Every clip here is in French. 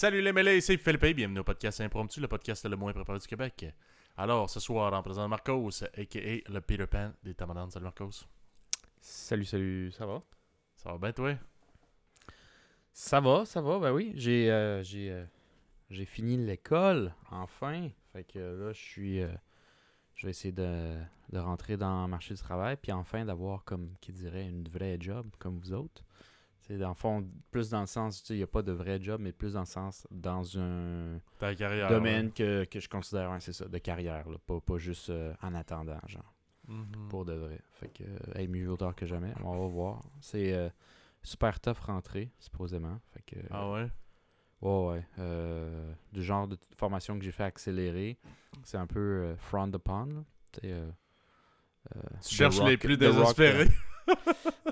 Salut les mêlés, c'est Philippe, bienvenue au podcast Impromptu, le podcast le moins préparé du Québec. Alors, ce soir, en présent de Marcos, a.k.a. le Peter Pan des Tamadans. Salut Marcos. Salut, salut, ça va? Ça va bien, toi? Ça va, ça va, ben oui. J'ai euh, j'ai euh, j'ai fini l'école, enfin. Fait que là, je suis... euh, je vais essayer de, de rentrer dans le marché du travail, puis enfin d'avoir, comme qui dirait, une vraie job, comme vous autres. C'est dans le fond, plus dans le sens, tu sais, il n'y a pas de vrai job, mais plus dans le sens, dans un Ta carrière. domaine que, que je considère, ouais, c'est ça, de carrière, là, pas, pas juste euh, en attendant, genre. Mhm. Pour de vrai. Fait que, euh, hey, mieux vaut tard que jamais. On va voir. C'est euh, super tough rentrer, supposément. Fait que, Ah ouais? ouais, ouais. Euh, du genre de formation que j'ai fait accélérer, c'est un peu frowned upon. Là. Tu cherches les plus Rock, désespérés.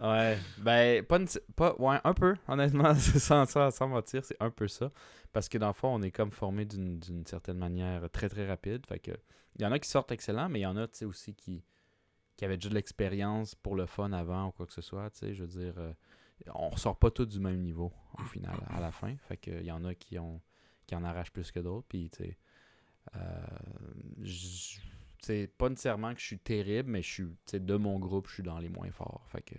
Ouais, ben, pas, une- pas ouais, un peu, honnêtement, sans, sans, mentir, c'est un peu ça. Parce que dans le fond, on est comme formé d'une certaine manière très très rapide. Fait que, il y en a qui sortent excellents, mais il y en a, tu aussi qui, qui avaient déjà de l'expérience pour le fun avant ou quoi que ce soit, tu sais, je veux dire, euh, on ressort pas tous du même niveau, au final, à la fin. Fait que, il y en a qui ont qui en arrachent plus que d'autres, puis, tu sais, sais, pas nécessairement que je suis terrible, mais je suis, de mon groupe, je suis dans les moins forts. Fait que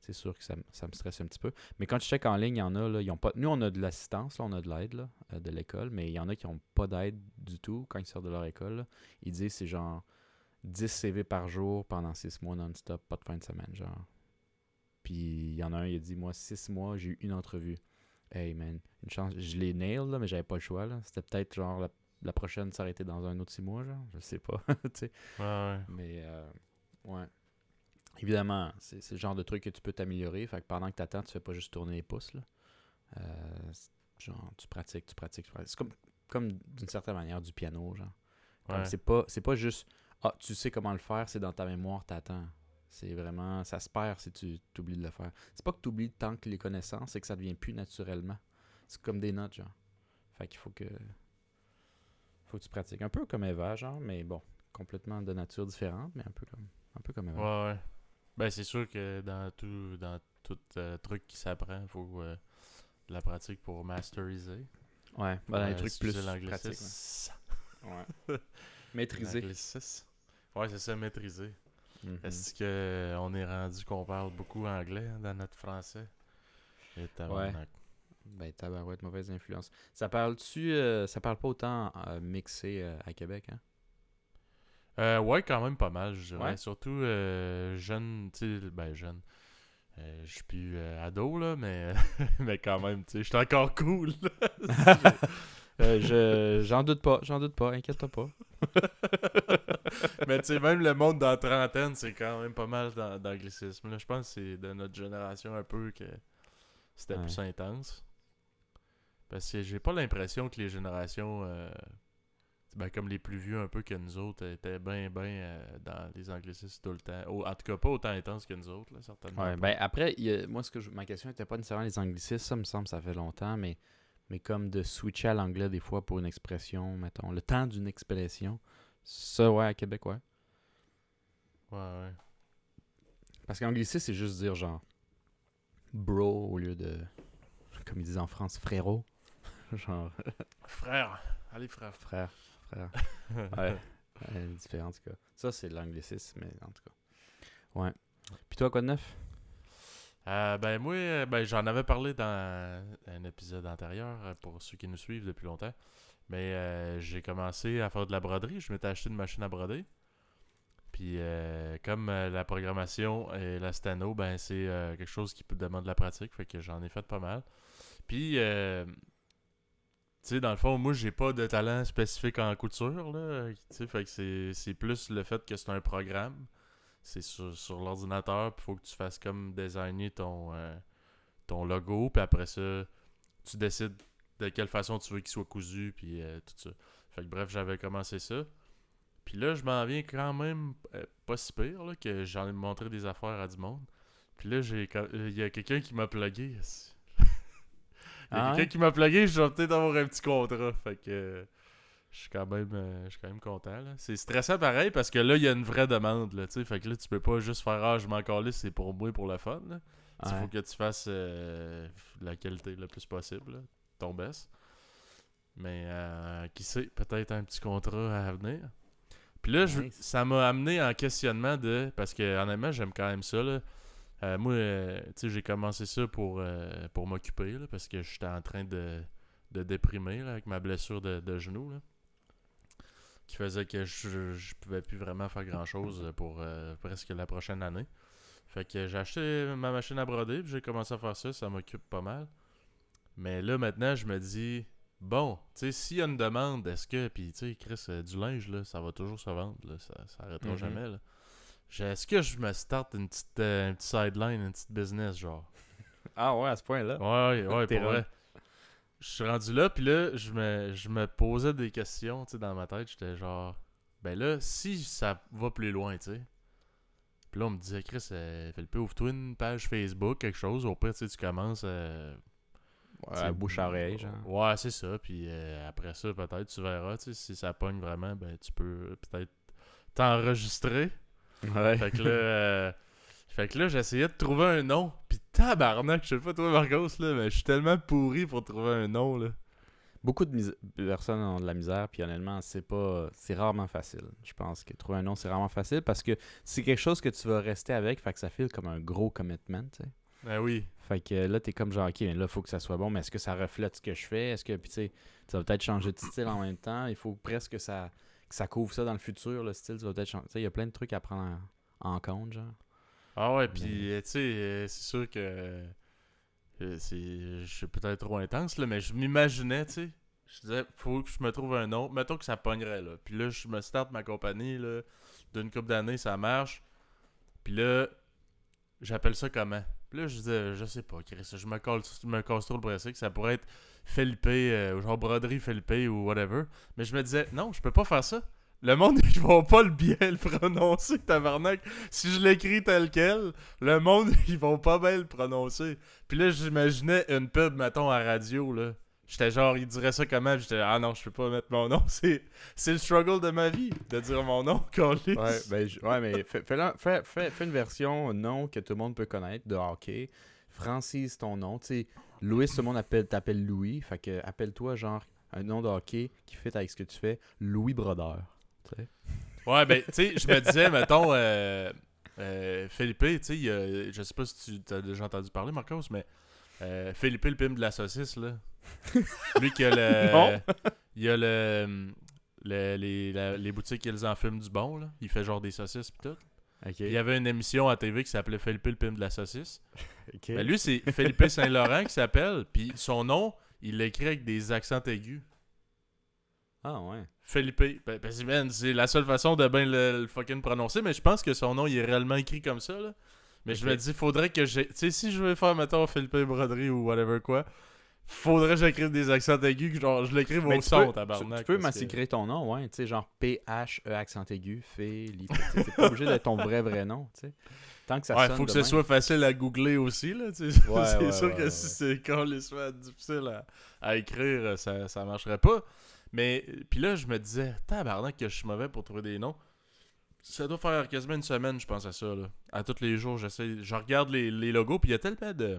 c'est sûr que ça, ça me stresse un petit peu. Mais quand je check en ligne, il y en a, là, ils ont pas. Nous, on a de l'assistance, on a de l'aide euh, de l'école, mais il y en a qui n'ont pas d'aide du tout quand ils sortent de leur école. Ils disent c'est genre 10 CV par jour pendant 6 mois non-stop, pas de fin de semaine, genre. Puis il y en a un, il a dit Moi, 6 mois, j'ai eu une entrevue. Hey man, une chance, je l'ai nail, là, mais j'avais pas le choix. C'était peut-être genre la, la prochaine s'arrêter dans un autre 6 mois, genre. Je sais pas. Ouais, ouais. Mais, euh, ouais. Évidemment, c'est c'est le genre de truc que tu peux t'améliorer. Fait que pendant que tu attends, tu fais pas juste tourner les pouces. Là. Euh, genre, tu pratiques, tu pratiques, tu pratiques. C'est comme, comme d'une certaine manière du piano, genre. Comme Ouais. C'est pas, c'est pas juste, ah, tu sais comment le faire, c'est dans ta mémoire, t'attends. C'est vraiment, ça se perd si tu oublies de le faire. C'est pas que tu oublies tant que les connaissances, c'est que ça devient plus naturellement. C'est comme des notes, genre. Fait qu'il faut que, faut que tu pratiques. Un peu comme Eva, genre, mais bon, complètement de nature différente, mais un peu comme, un peu comme Eva. Ouais, ouais. Ben, c'est sûr que dans tout, dans tout euh, truc qui s'apprend, il faut euh, de la pratique pour masteriser. Ouais, ben, les euh, trucs plus pratiques. Ouais. Ouais. Maîtriser. Ouais, c'est ça, maîtriser. Mhm. Est-ce que on est rendu qu'on parle beaucoup anglais dans notre français? Et tabarnak. Ben, tabarouette, mauvaise influence. Ça parle-tu, euh, ça parle pas autant euh, mixé euh, à Québec, hein? Euh, ouais, quand même pas mal, je dirais. Ouais. Surtout jeune, tu sais, ben jeune. Je suis plus ado, là, mais, mais quand même, tu sais, je suis encore cool. Je, j'en doute pas, j'en doute pas, inquiète-toi pas. mais tu sais, même le monde dans la trentaine, c'est quand même pas mal d'an- d'anglicisme. Je pense que c'est de notre génération un peu que c'était Ouais. plus intense. Parce que j'ai pas l'impression que les générations, euh, ben, comme les plus vieux un peu que nous autres, étaient bien, bien dans les anglicismes tout le temps. En tout cas, pas autant intense que nous autres, là, certainement. Ouais, ben après, il y a- moi, ce que je- ma question était pas nécessairement les anglicismes, ça me semble, ça fait longtemps, mais, mais comme de switcher à l'anglais des fois pour une expression, mettons, le temps d'une expression, ça, ouais, à Québec, ouais. Ouais, ouais. Parce qu'anglicisme, c'est juste dire genre bro au lieu de, comme ils disent en France, frérot. genre Frère, allez frère. frère, frère. Ouais, ouais, différent en tout cas. Ça, c'est l'anglicisme, mais en tout cas. Ouais. Puis toi, quoi de neuf? Euh, ben moi, euh, ben, j'en avais parlé dans un épisode antérieur euh, pour ceux qui nous suivent depuis longtemps. Mais euh, j'ai commencé à faire de la broderie. Je m'étais acheté une machine à broder. Puis euh, comme la programmation et la stano, ben c'est quelque chose qui peut demander de la pratique. Fait que j'en ai fait pas mal. Puis euh, tu sais, dans le fond, moi j'ai pas de talent spécifique en couture. Là, tu c'est- plus le fait que c'est un programme c'est sur, sur l'ordinateur, puis faut que tu fasses comme designer ton, euh, ton logo, puis après ça, tu décides de quelle façon tu veux qu'il soit cousu, puis euh, tout ça. Fait que bref, j'avais commencé ça. Puis là, je m'en viens quand même euh, pas si pire, là, que j'en ai montré des affaires à du monde. Puis là, j'ai il y a quelqu'un qui m'a plugué. Il y a Ah quelqu'un qui m'a plugué, je vais peut-être avoir un petit contrat. Fait que euh, je suis quand même euh, je suis quand même content. C'est stressant pareil parce que là, il y a une vraie demande. Là, tu fait que là, tu peux pas juste faire Ah, je m'en calisse, c'est pour moi, pour le fun. là. Il Ouais. faut que tu fasses euh, la qualité le plus possible, là, ton best. Mais euh, qui sait, peut-être un petit contrat à venir. Puis là, je- ça m'a amené en questionnement de. Parce que honnêtement, j'aime quand même ça. Là. Euh, moi, euh, tu sais, j'ai commencé ça pour, euh, pour m'occuper, parce que j'étais en train de, de déprimer là, avec ma blessure de, de genou. Là, qui faisait que je, je pouvais plus vraiment faire grand chose pour presque la prochaine année. Fait que j'ai acheté ma machine à broder, puis j'ai commencé à faire ça, ça m'occupe pas mal. Mais là, maintenant, je me dis, bon, tu sais, s'il y a une demande, est-ce que, puis tu sais, Chris, du linge, là, ça va toujours se vendre, là, ça, ça arrêtera Mhm. jamais, là. Est-ce que je me starte une petite, euh, un petit sideline, une petite business, genre? Ah ouais, à ce point-là? Ouais, ouais, pour vrai. Je suis rendu là, puis là, je me, je me posais des questions, tu sais, dans ma tête. J'étais genre, ben là, si ça va plus loin, tu sais. Puis là, on me disait, Chris, euh, Philippe, ouvre-toi une page Facebook, quelque chose. Au pire, tu sais, tu commences euh, Ouais, à oreille, genre. Ouais, c'est ça. Puis euh, après ça, peut-être, tu verras, tu sais, si ça pogne vraiment, ben tu peux peut-être t'enregistrer. Ouais. Fait que là, euh, fait que là, j'essayais de trouver un nom. Puis tabarnak, je sais pas toi, Marcos, là, mais je suis tellement pourri pour trouver un nom, là. Beaucoup de mis- personnes ont de la misère, puis honnêtement, c'est pas. C'est rarement facile. Je pense que trouver un nom, c'est rarement facile parce que c'est quelque chose que tu vas rester avec, fait que ça file comme un gros commitment, tu sais. Ben oui. Fait que là, t'es comme genre, ok, mais là, faut que ça soit bon, mais est-ce que ça reflète ce que je fais? Est-ce que, puis tu sais, tu vas peut-être changer de style en même temps. Il faut presque que ça, que ça couvre ça dans le futur, le style, tu vas peut-être changer. Il y a plein de trucs à prendre en, en compte, genre. Ah ouais, puis euh, tu sais, euh, c'est sûr que euh, c'est je suis peut-être trop intense là, mais je m'imaginais, tu sais, je disais faut que je me trouve un nom, mettons que ça pognerait là. Puis là je me starte ma compagnie là, d'une couple d'années, ça marche. Puis là j'appelle ça comment? Puis là je disais je sais pas, Chris, je me casse je me casse trop le que ça pourrait être Felipe euh, genre broderie Felipe ou whatever, mais je me disais non, je peux pas faire ça. Le monde, ils vont pas le bien le prononcer, tabarnak. Si je l'écris tel quel, le monde, ils vont pas bien le prononcer. Puis là, j'imaginais une pub, mettons, à radio, là. J'étais genre, il dirait ça comment? J'étais, ah non, je peux pas mettre mon nom. C'est, le struggle de ma vie, de dire mon nom, qu'on Ouais, ben, ouais, mais fais, fais- fais- fais une version nom que tout le monde peut connaître de hockey. Francise ton nom. Tu sais, Louis, tout le monde appelle, t'appelle Louis. Fait que appelle-toi genre un nom de hockey qui fit avec ce que tu fais. Louis Brodeur. Ouais, ben, tu sais, je me disais, mettons, euh, euh, Philippe, tu sais, je sais pas si tu as déjà entendu parler, Marcos, mais euh, Philippe, le pime de la saucisse, là. Lui qui a le. Non. Il y a le. le- les, la- les boutiques qu'ils en fument du bon, là. Il fait genre des saucisses pis tout. Il y avait une émission à TV qui s'appelait Philippe le pime de la saucisse. Ben lui, c'est Philippe Saint-Laurent qui s'appelle, puis son nom, il l'écrit avec des accents aigus. Ah ouais. Felipe. Ben, ben, c'est- la seule façon de bien le, le fucking prononcer, mais je pense que son nom il est réellement écrit comme ça. Là. Mais je me dis, faudrait que j'ai. Tu sais, si je veux faire, mettons, Philippe Broderie ou whatever quoi, faudrait que j'écrive des accents aigus, que genre, je l'écrive au son, peux- tabarnak. Tu, tu peux que- massacrer ton nom, ouais. Tu sais, genre P-H-E accent aigu, Philippe. C'est pas obligé d'être ton vrai vrai nom, tu sais. Tant que ça Ouais, sonne faut que ce soit facile à googler aussi, là. tu sais. Ouais, c'est ouais, sûr que si c'est complètement difficile à, à écrire, ça, ça marcherait pas. Mais, puis là, je me disais, tabarnak, que je suis mauvais pour trouver des noms. Ça doit faire quasiment une semaine, je pense à ça, là. À tous les jours, j'essaie. Je regarde les, les logos, puis il y a tellement de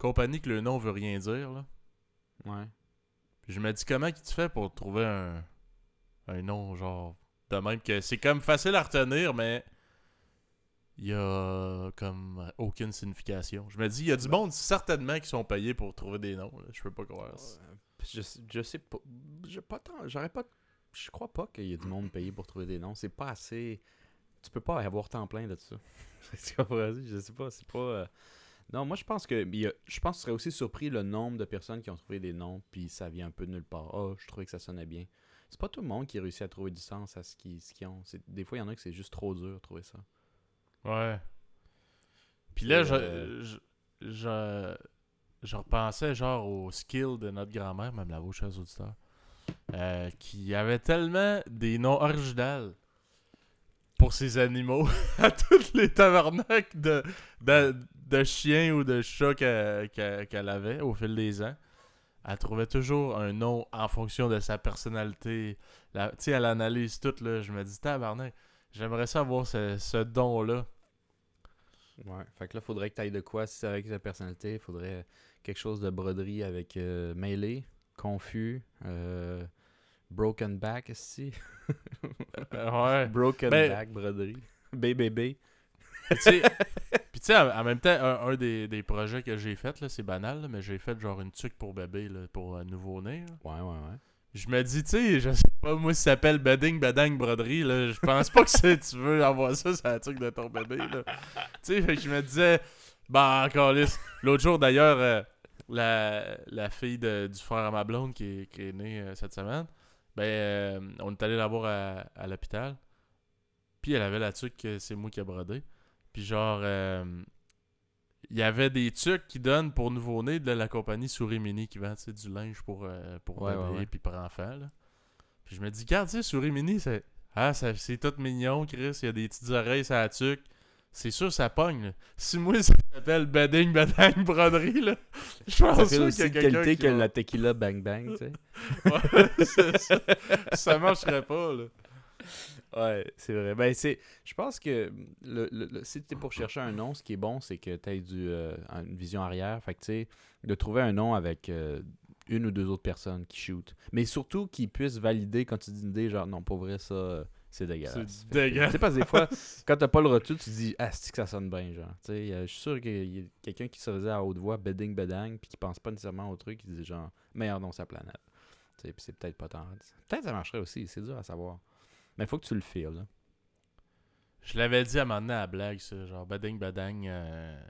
compagnies que le nom veut rien dire, là. Ouais. Puis je me dis, comment tu fais pour trouver un, un nom, genre, de même que c'est comme facile à retenir, mais il y a comme aucune signification. Je me dis, il y a du monde certainement qui sont payés pour trouver des noms, là. je peux pas croire. ça. Je, je sais pas. J'ai pas tant. J'aurais pas. Je crois pas qu'il y ait du monde payé pour trouver des noms. C'est pas assez. Tu peux pas avoir temps plein de ça. Je sais pas. C'est pas. Non, moi je pense que. Je pense que tu serais aussi surpris le nombre de personnes qui ont trouvé des noms, puis ça vient un peu de nulle part. Ah, je trouvais que ça sonnait bien. C'est pas tout le monde qui réussit à trouver du sens à ce qu'ils ont. Des fois, il y en a que c'est juste trop dur de trouver ça. Ouais. Puis là, je, euh, je, je, je repensais genre au skill de notre grand-mère, même la vôtre, chers auditeurs, euh, qui avait tellement des noms originaux pour ses animaux à toutes les tabarnaks de, de, de chiens ou de chats qu'elle avait au fil des ans. Elle trouvait toujours un nom en fonction de sa personnalité. Tu sais, elle analyse tout, là. Je me dis, tabarnak, j'aimerais ça avoir ce, ce don-là. Ouais. Fait que là, faudrait que tu ailles de quoi? Si c'est avec ta personnalité. Faudrait quelque chose de broderie avec euh, mêlé, confus. euh, broken back, ici. Euh, ouais. broken Ben- back, broderie. BBB. Puis tu sais- en même temps, un, un des, des projets que j'ai fait, c'est banal, là, mais j'ai fait genre une tuque pour bébé, là, pour un nouveau-né. Ouais, ouais, ouais. Je me dis, tu sais, je sais pas, moi, si ça s'appelle Bedding Bedang Broderie, là, je pense pas que c'est- tu veux avoir ça sur la tuque de ton bébé, là. Tu sais, je me disais, bah, encore L'autre jour, d'ailleurs, euh, la, la fille de- du frère à ma blonde qui est, qui est née euh, cette semaine, ben, euh, on est allé la voir à, à l'hôpital. Puis elle avait la tuque que c'est moi qui a brodé. Puis genre, euh, il y avait des tuques qui donnent pour nouveau-né de la compagnie Souris Mini qui vend du linge pour, euh, pour Ouais, bébé ouais, ouais. puis pour enfants. Là. Puis je me dis, tu sais, Souris Mini, c'est ah, c'est tout mignon, Chris. Il y a des petites oreilles, ça tuque. C'est sûr, ça pogne. là. Si moi, ça s'appelle Bedding Bedang Broderie, là, je Ça pense pas aussi qu'il y a de quelqu'un qualité qui que va- la tequila Bang Bang, tu sais. Ouais, ça. ça marcherait pas, là. Ouais, c'est vrai. Ben, c'est... Je pense que le, le- le- si tu es pour chercher un nom, ce qui est bon, c'est que tu aies du, euh, une vision arrière. Fait que, tu sais, de trouver un nom avec euh, une ou deux autres personnes qui shootent. Mais surtout qu'ils puissent valider quand tu dis une idée, genre, non, pas vrai, ça, euh, c'est dégueulasse. C'est que, dégueulasse. Tu sais, parce que des fois, quand t'as pas le retour, tu te dis, ah, c'est que ça sonne bien, genre? Tu sais, euh, je suis sûr qu'il y a quelqu'un qui se faisait à haute voix, bedding, bedang, puis qui pense pas nécessairement au truc, qui dit, genre, meilleur nom sa planète. Tu sais, puis c'est peut-être pas tant. Peut-être ça marcherait aussi, c'est dur à savoir. Mais il faut que tu le files, là. Je l'avais dit à un moment donné à la blague, ça, genre bading badang euh,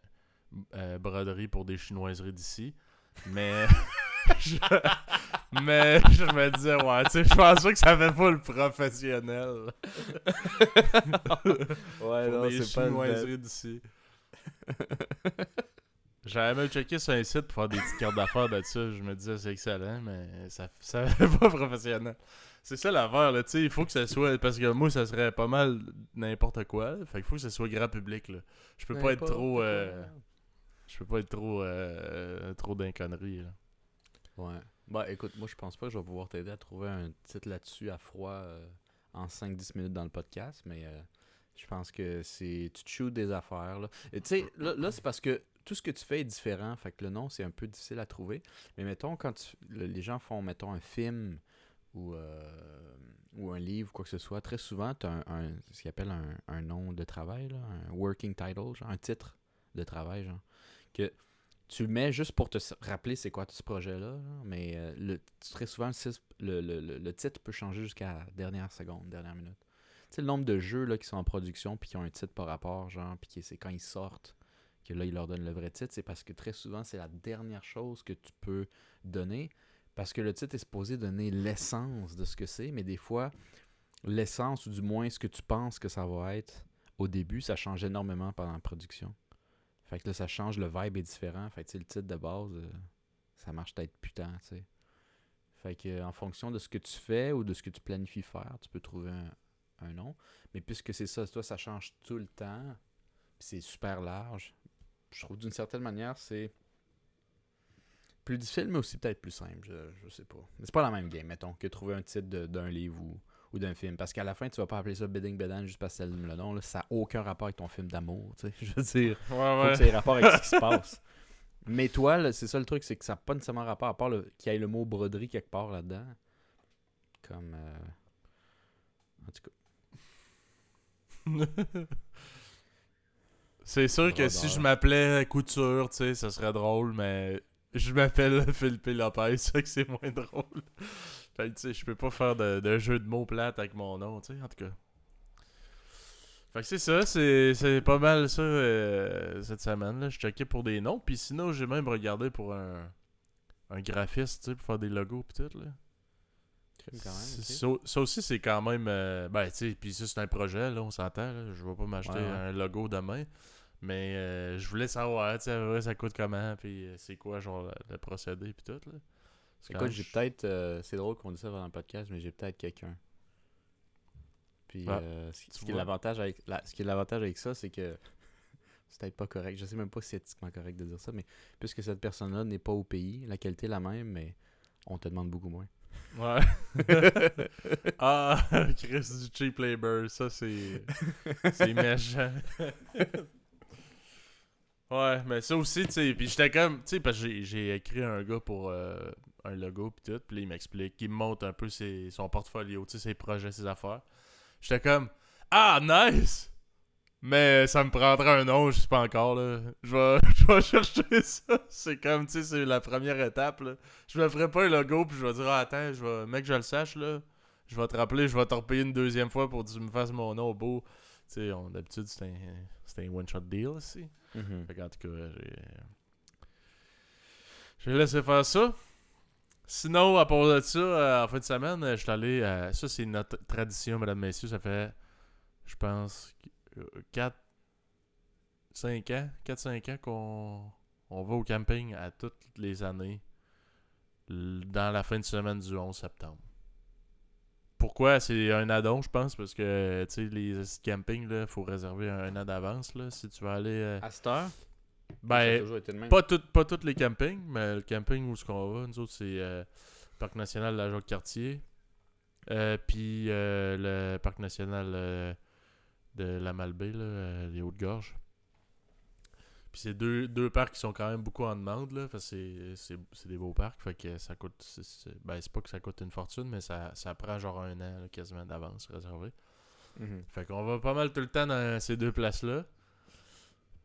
euh, broderie pour des chinoiseries d'ici. Mais je, mais je me disais, ouais, tu sais, je pense pas que ça fait pas le professionnel Ouais, pour des chinoiseries d'ici. J'avais même checké sur un site pour faire des petites cartes d'affaires de ça. Je me disais, c'est excellent, mais ça, ça fait pas professionnel. C'est ça l'affaire, là, tu sais, il faut que ça soit... Parce que moi, ça serait pas mal n'importe quoi. Fait qu'il faut que ça soit grand public, là. Je peux pas être trop... euh, Je peux pas être trop... euh, trop d'un connerie, là. Ouais. Bah écoute, moi je pense pas que je vais pouvoir t'aider à trouver un titre là-dessus à froid euh, en 5-10 minutes dans le podcast, mais euh, je pense que c'est. Tu te des affaires. Là. Et tu sais, là, c'est parce que tout ce que tu fais est différent, fait que le nom c'est un peu difficile à trouver. Mais mettons, quand tu- le- les gens font, mettons, un film ou, euh, ou un livre, quoi que ce soit, très souvent, tu as un, un- ce qu'ils appelle un, un nom de travail, là, un working title, genre, un titre de travail, genre, que tu le mets juste pour te rappeler c'est quoi ce projet-là, là, mais euh, le, très souvent, le, le, le- titre peut changer jusqu'à la dernière seconde, dernière minute. Tu sais, le nombre de jeux là, qui sont en production puis qui ont un titre par rapport, genre, puis c'est quand ils sortent que là, ils leur donnent le vrai titre, c'est parce que très souvent, c'est la dernière chose que tu peux donner, parce que le titre est supposé donner l'essence de ce que c'est, mais des fois, l'essence, ou du moins ce que tu penses que ça va être, au début, ça change énormément pendant la production. Fait que là, ça change, le vibe est différent. Fait que le titre de base, euh, ça marche peut-être putain, tu sais. Fait que euh, en fonction de ce que tu fais ou de ce que tu planifies faire, tu peux trouver un, nom. Mais puisque c'est ça, toi, ça change tout le temps, c'est super large, je trouve d'une certaine manière, c'est plus difficile, mais aussi peut-être plus simple, je, je sais pas. Mais c'est pas la même game, mettons, que trouver un titre d'un livre ou, ou d'un film. Parce qu'à la fin, tu vas pas appeler ça Bidding Bedan juste parce que c'est le nom. Là. Ça n'a aucun rapport avec ton film d'amour, tu sais. Je veux dire, Ouais, faut que ça ait rapport avec ce qui se passe. Mais toi, c'est ça le truc, c'est que ça n'a pas nécessairement rapport, à part le- qu'il y ait le mot broderie quelque part là-dedans. Comme. euh, En tout cas. C'est sûr que si je m'appelais Couture, tu sais, ça serait drôle, mais je m'appelle Philippe Lopez, ça que c'est moins drôle. Fait tu sais, je peux pas faire de, de jeu de mots plates avec mon nom, tu sais, en tout cas. Fait que c'est ça, c'est pas mal ça euh, cette semaine, là. Je checkais pour des noms, puis sinon, j'ai même regardé pour un, un graphiste, tu sais, pour faire des logos pis tout, là. Quand même. Ça, ça aussi, c'est quand même. euh, ben, tu sais, puis ça, c'est un projet, là, on s'entend. Je vais pas m'acheter Ouais, ouais. un logo demain. Mais euh, je voulais savoir, tu sais, ça coûte comment, puis c'est quoi, genre, le, le procédé, puis tout, là. Écoute, j'ai peut-être. euh, c'est drôle qu'on dise ça dans le podcast, mais j'ai peut-être quelqu'un. Puis, euh, ce, qui est l'avantage avec, la- ce qui est l'avantage avec ça, c'est que c'est peut-être pas correct. Je sais même pas si c'est éthiquement correct de dire ça, mais puisque cette personne-là n'est pas au pays, la qualité est la même, mais on te demande beaucoup moins. Ouais. ah, Chris du cheap labor, ça, c'est. c'est méchant. ouais, mais ça aussi, tu sais. Puis j'étais comme. Tu sais, parce que j'ai- j'ai écrit un gars pour. euh, un logo pis tout. Puis là, il m'explique, il me montre un peu ses, son portfolio, ses projets, ses affaires. J'étais comme Ah, nice! Mais ça me prendrait un nom, je sais pas encore là. Je vais, je vais chercher ça. C'est comme, tu sais, c'est la première étape là. Je me ferai pas un logo puis je vais dire ah, attends, je vais, mec, je le sache là. Je vais te rappeler, je vais te repayer une deuxième fois pour que tu me fasses mon nom beau. Tu sais, on- d'habitude, c'est un, c'est un one-shot deal ici. Mhm. Fait qu'en tout cas, j'ai. J'ai laissé faire ça. Sinon, à part de ça, euh, en fin de semaine, je suis allé. euh, ça, c'est notre tradition, mesdames, messieurs. Ça fait, je pense, 4, 5 ans, 4-5 ans qu'on on va au camping à toutes les années dans la fin de semaine du 11 septembre. Pourquoi? C'est un addon, je pense, parce que tu sais, les campings, il faut réserver un an d'avance si tu veux aller. euh, À cette heure, ben, pas, tout, pas tous les campings, mais le camping où ce qu'on va, nous autres, c'est euh, le Parc national de la Jacques-Cartier. Euh, puis euh, le Parc national euh, de la Malbaie, là, euh, les Hautes-Gorges. Puis c'est deux, deux parcs qui sont quand même beaucoup en demande, là, c'est- c'est c'est des beaux parcs, fait que ça coûte... c'est- ben, c'est pas que ça coûte une fortune, mais ça, ça prend genre un an, là, quasiment d'avance réservé. Mhm. Fait qu'on va pas mal tout le temps dans ces deux places-là.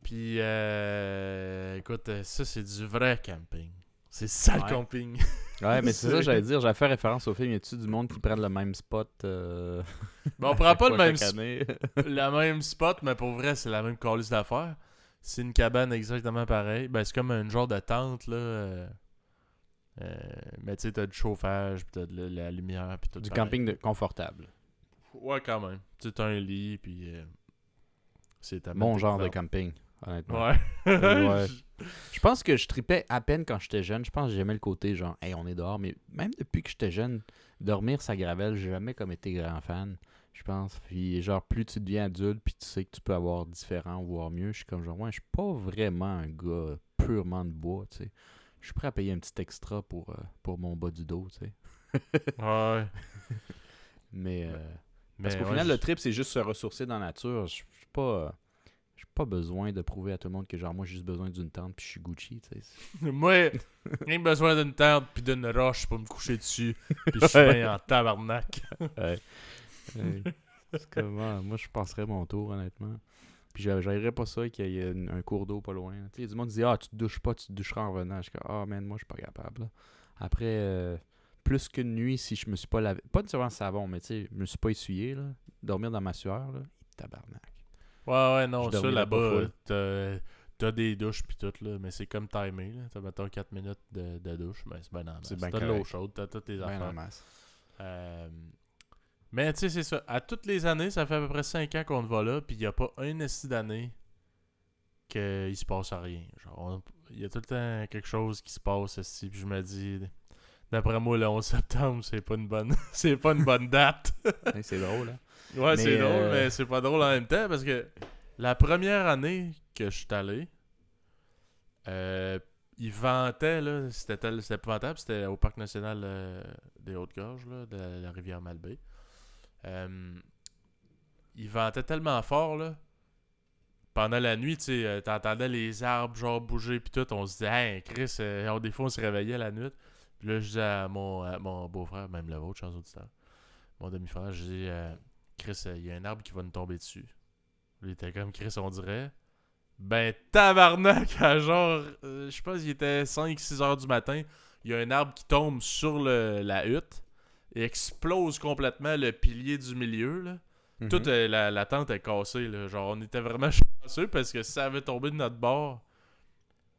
Puis, euh, écoute, euh, ça, c'est du vrai camping. C'est ça le Ouais. camping. Ouais, mais c'est ça, C'est- j'allais dire. J'avais fait référence au film. Y a-tu du monde qui prennent le même spot euh, Mais on prend pas le même, chaque sp- année? la même spot, mais pour vrai, c'est la même calice d'affaires. C'est une cabane exactement pareille. Ben, c'est comme un genre de tente, là. euh, euh, mais tu sais, t'as du chauffage, puis t'as de la, la lumière, puis tout Du pareil. camping de... confortable. Ouais, quand même. Tu sais, t'as un lit, puis euh, c'est ta Bon genre de camping, honnêtement. Ouais. Ouais. Je pense que je tripais à peine quand j'étais jeune. Je pense que j'aimais le côté genre, hey, on est dehors. Mais même depuis que j'étais jeune, dormir sa gravelle, j'ai jamais comme été grand fan. Je pense. Puis genre, plus tu deviens adulte, puis tu sais que tu peux avoir différent, voire mieux. Je suis comme genre, ouais, je suis pas vraiment un gars purement de bois, tu sais. Je suis prêt à payer un petit extra pour, euh, pour mon bas du dos, tu sais. ouais. Mais. euh, Parce qu'au ouais, final, je- le trip, c'est juste se ressourcer dans la nature. Je je suis pas. J'ai pas besoin de prouver à tout le monde que genre moi j'ai juste besoin d'une tente puis je suis Gucci, tu sais. Moi, j'ai besoin d'une tente puis d'une roche pour me coucher dessus. Puis je suis Ouais. bien en tabarnak. Ouais. Ouais. C'est comme, moi, je passerais mon tour, honnêtement. Puis j'a- j'aimerais pas ça qu'il y ait un cours d'eau pas loin. Tu sais, du monde qui dit Ah, tu te douches pas, tu te doucheras en revenant. Je comme Ah, man, moi, je suis pas capable. là. Après, euh, plus qu'une nuit, si je me suis pas lavé, pas nécessairement savon, mais tu sais, je me suis pas essuyé, là. Dormir dans ma sueur, là, tabarnak. Ouais, ouais, non, ça là-bas, euh, t'as des douches puis tout, là. Mais c'est comme timé, là. T'as mettons 4 minutes de, de douche. Ben, c'est bien en masse. T'as de l'eau chaude, t'as toutes Ben, affaires. en masse. Euh, mais tu sais, c'est ça. À toutes les années, ça fait à peu près 5 ans qu'on va là, puis il n'y a pas une esti d'année qu'il se passe rien. Genre, on- il y a tout le temps quelque chose qui se passe esti, puis je me dis, d'après moi, le 11 septembre, c'est pas une bonne, c'est pas une bonne date. C'est drôle, hein. Ouais, c'est drôle, euh, mais c'est pas drôle en même temps parce que la première année que je suis allé, euh, ils vantaient, là, c'était tel- c'était épouvantable, c'était au Parc national euh, des Hautes-Gorges, là, de la, la rivière Malbaie. Euh, ils vantaient tellement fort, là. Pendant la nuit, tu t'entendais les arbres, genre, bouger, puis tout. On se disait, hey, Chris, des fois, on se réveillait la nuit. Puis là, je disais à mon, à mon beau-frère, même le vôtre, chers auditeurs, mon demi-frère, je dis, euh, Chris, il y a un arbre qui va nous tomber dessus. Il était comme Chris, on dirait. Ben, tabarnak, à genre, euh, je sais pas, il était 5-6 heures du matin. Il y a un arbre qui tombe sur le- la hutte et explose complètement le pilier du milieu. Là. Mhm. Toute euh, la, la tente est cassée. Là. Genre, on était vraiment chanceux parce que si ça avait tombé de notre bord,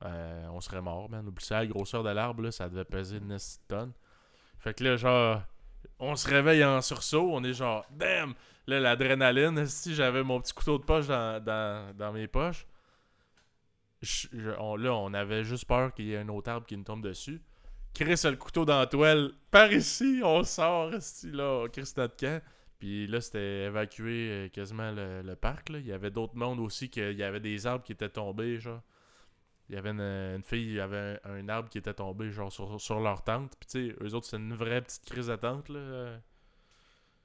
euh, on serait mort, man. Oublie ça, la grosseur de l'arbre, ça devait peser 9 tonnes. Fait que là, genre, on se réveille en sursaut, on est genre, damn! Là, l'adrénaline, si j'avais mon petit couteau de poche dans, dans, mes poches, on, là, on avait juste peur qu'il y ait un autre arbre qui nous tombe dessus. Chris a le couteau dans la toile. Par ici, on sort, là, crisse notre camp. Puis là, c'était évacué euh, quasiment le, parc. Il y avait d'autres mondes aussi, qu'il y avait des arbres qui étaient tombés, genre. Il y avait une, une fille, il y avait un, un arbre qui était tombé, genre, sur, sur leur tente. Puis tu sais, eux autres, c'est une vraie petite crise de tente, là.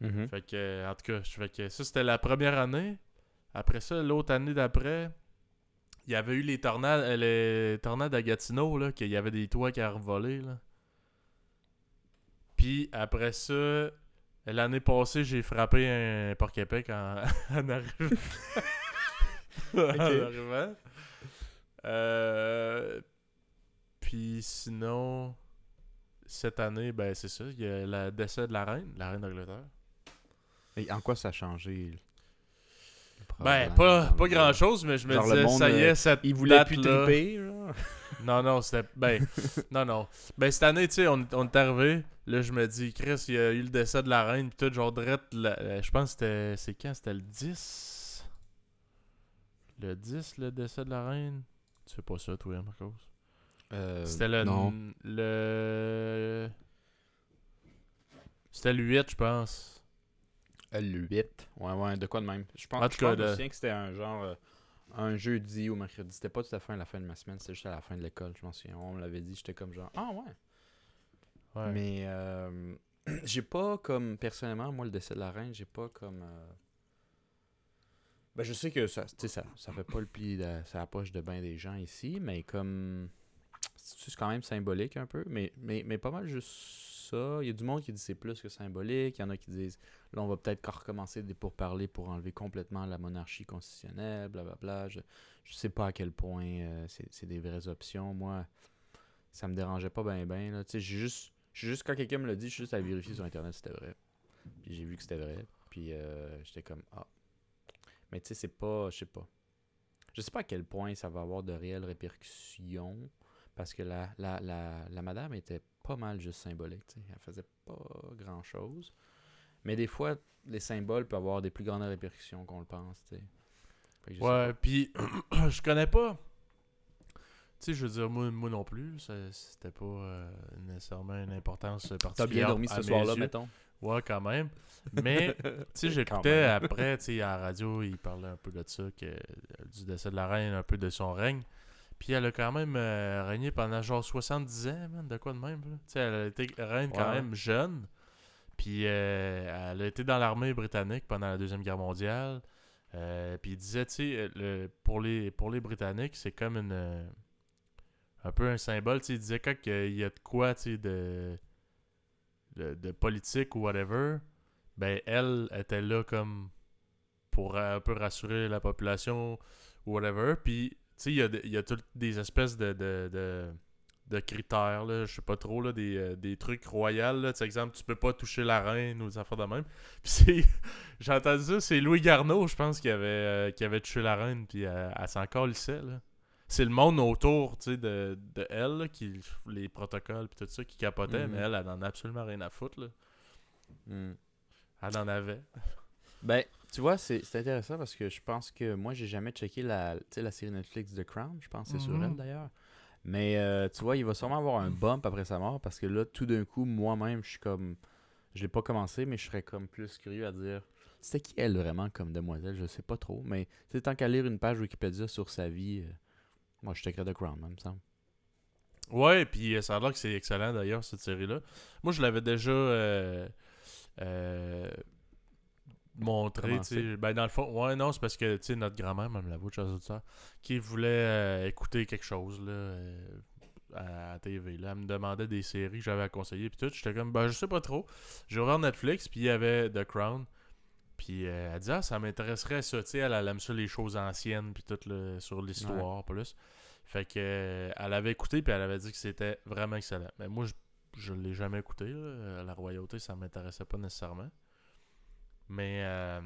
Mhm. Fait que, en tout cas, je fais que ça, c'était la première année. Après ça, l'autre année d'après, il y avait eu les tornades, euh, les tornades à Gatineau, là, qu'il y avait des toits qui a revolé, là. Puis après ça, l'année passée, j'ai frappé un porc-épic en, en arrivant. en arrivant. Euh, puis sinon, cette année, ben c'est ça, il y a le décès de la reine, la reine d'Angleterre. Et en quoi ça a changé? Ben, pas, pas grand chose, mais je me Genre, disais, monde, ça y euh, est, cette Il voulait plus triper, genre? Non, non, c'était. Ben, non, non. Ben, cette année, tu sais, on, on est arrivé. Là, je me dis, Chris, il y a eu le décès de la reine. Puis tout, genre, drette, euh, je pense que c'était. C'est quand? C'était le 10 Le 10, le décès de la reine? Tu sais pas ça, toi, Marcos? Euh, C'était le. Non. Le. C'était le 8, je pense. Euh, Le 8. Ouais, ouais, de quoi de même? Je pense, En tout je cas, pense je me de- souviens que c'était un genre. euh, un jeudi ou mercredi. C'était pas tout à fait à la fin de ma semaine, c'était juste à la fin de l'école, je m'en souviens. On me l'avait dit, j'étais comme genre. Ah ouais. Ouais. Mais euh, j'ai pas comme personnellement, moi le décès de la reine, j'ai pas comme ben je sais que ça, ça, ça fait pas le pli de ça poche de bain des gens ici, mais comme c'est quand même symbolique un peu, mais, mais, mais pas mal juste ça. Il y a du monde qui dit c'est plus que symbolique, il y en a qui disent là on va peut-être recommencer des pourparlers pour enlever complètement la monarchie constitutionnelle, blablabla. Je, je sais pas à quel point euh, c'est des vraies options. Moi, ça me dérangeait pas bien sais, j'ai juste, juste quand quelqu'un me l'a dit, je suis juste à vérifier sur internet si c'était vrai. Puis j'ai vu que c'était vrai. Puis euh, j'étais comme ah. Mais tu sais, c'est pas, je sais pas. Je sais pas à quel point ça va avoir de réelles répercussions. Parce que la, la, la, la madame était pas mal juste symbolique. tu sais. Elle faisait pas grand chose. Mais des fois, les symboles peuvent avoir des plus grandes répercussions qu'on le pense. tu sais. Fait que je sais Ouais, puis je connais pas. Tu sais, je veux dire, moi, moi non plus, c'était pas euh, nécessairement une importance particulière. T'as bien dormi à ce mes soir-là, yeux. mettons. Ouais, quand même. Mais, tu sais, j'écoutais après, tu sais, à la radio, il parlait un peu de ça, que, euh, du décès de la reine, un peu de son règne. Puis elle a quand même euh, régné pendant genre 70 ans, man, de quoi de même. là. Tu sais, elle a été reine quand même jeune. Puis euh, elle a été dans l'armée britannique pendant la Deuxième Guerre mondiale. Euh, puis il disait, tu sais, le- pour, les, pour les Britanniques, c'est comme une. un peu un symbole. Tu sais, il disait quand il y a de quoi, tu sais, de, de, politique ou whatever, ben elle était là comme pour un peu rassurer la population ou whatever. Puis, tu sais, il y a, toutes des espèces de, de, de, critères, je sais pas trop, là, des, euh, trucs royaux. Tu exemple, tu peux pas toucher la reine ou des affaires de même. Puis j'ai entendu ça, c'est Louis Garneau, je pense, qui avait, euh, qui avait touché la reine, puis euh, elle s'en calissait, là. C'est le monde autour, de, de elle, là, qui, les protocoles, puis tout ça, qui capotait, Mhm. mais elle, elle en a absolument rien à foutre, là. Hmm. Elle en avait. Ben, tu vois, c'est c'est intéressant parce que je pense que moi, j'ai jamais checké la, la série Netflix The Crown. Je pense que c'est sur Mhm. elle d'ailleurs. Mais euh, tu vois, il va sûrement avoir un bump après sa mort parce que là, tout d'un coup, moi-même, je suis comme. Je l'ai pas commencé, mais je serais comme plus curieux à dire. C'était qui elle vraiment comme demoiselle? Je sais pas trop. Mais sais, tant qu'à lire une page Wikipédia sur sa vie, euh, moi, je checkerais The Crown, même, me semble. Ouais, puis euh, ça a l'air que c'est excellent d'ailleurs, cette série-là. Moi, je l'avais déjà euh, euh, montré. Ben, dans le fond, ouais, non, c'est parce que, tu sais, notre grand-mère, même la voix de auditeurs, qui voulait euh, écouter quelque chose, là, à la TV, là. Elle me demandait des séries que j'avais à conseiller, puis tout. J'étais comme, ben, je sais pas trop. J'ai ouvert Netflix, puis il y avait The Crown. Puis euh, elle dit, ah, ça m'intéresserait ça, tu sais, elle, elle aime ça les choses anciennes, puis tout, là, sur l'histoire, plus. Fait que euh, elle avait écouté puis elle avait dit que c'était vraiment excellent. Mais moi je, je l'ai jamais écouté là. la royauté ça m'intéressait pas nécessairement. Mais euh,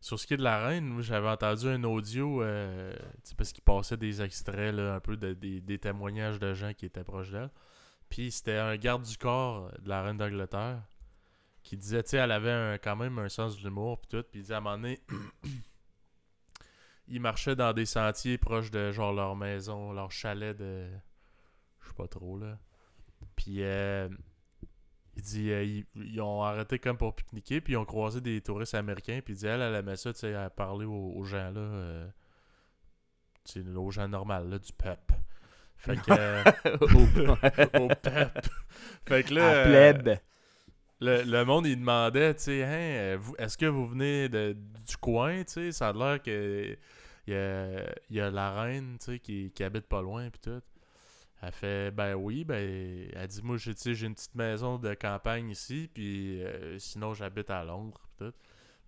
sur ce qui est de la reine, j'avais entendu un audio euh, parce qu'il passait des extraits là, un peu de, des, des témoignages de gens qui étaient proches d'elle. Puis c'était un garde du corps de la reine d'Angleterre qui disait tu sais elle avait un- quand même un sens de l'humour puis tout puis il disait à un moment donné ils marchaient dans des sentiers proches de genre leur maison, leur chalet de. Je sais pas trop là. Puis euh, il dit euh, ils, ils ont arrêté comme pour pique-niquer, puis ils ont croisé des touristes américains, puis il dit elle, elle aimait ça, tu sais, à parler aux, aux gens là. euh, tu sais, aux gens normaux là, du peuple. Fait que. euh, au peuple. Fait que là. À. le, le monde, il demandait, tu sais, Hein, euh, est-ce que vous venez de, du coin, tu sais, ça a l'air que il y a, y a la reine, tu sais, qui, qui habite pas loin, puis tout. Elle fait Ben oui, ben. Elle dit Moi, j'ai tu sais, j'ai une petite maison de campagne ici, puis euh, sinon, j'habite à Londres. pis tout.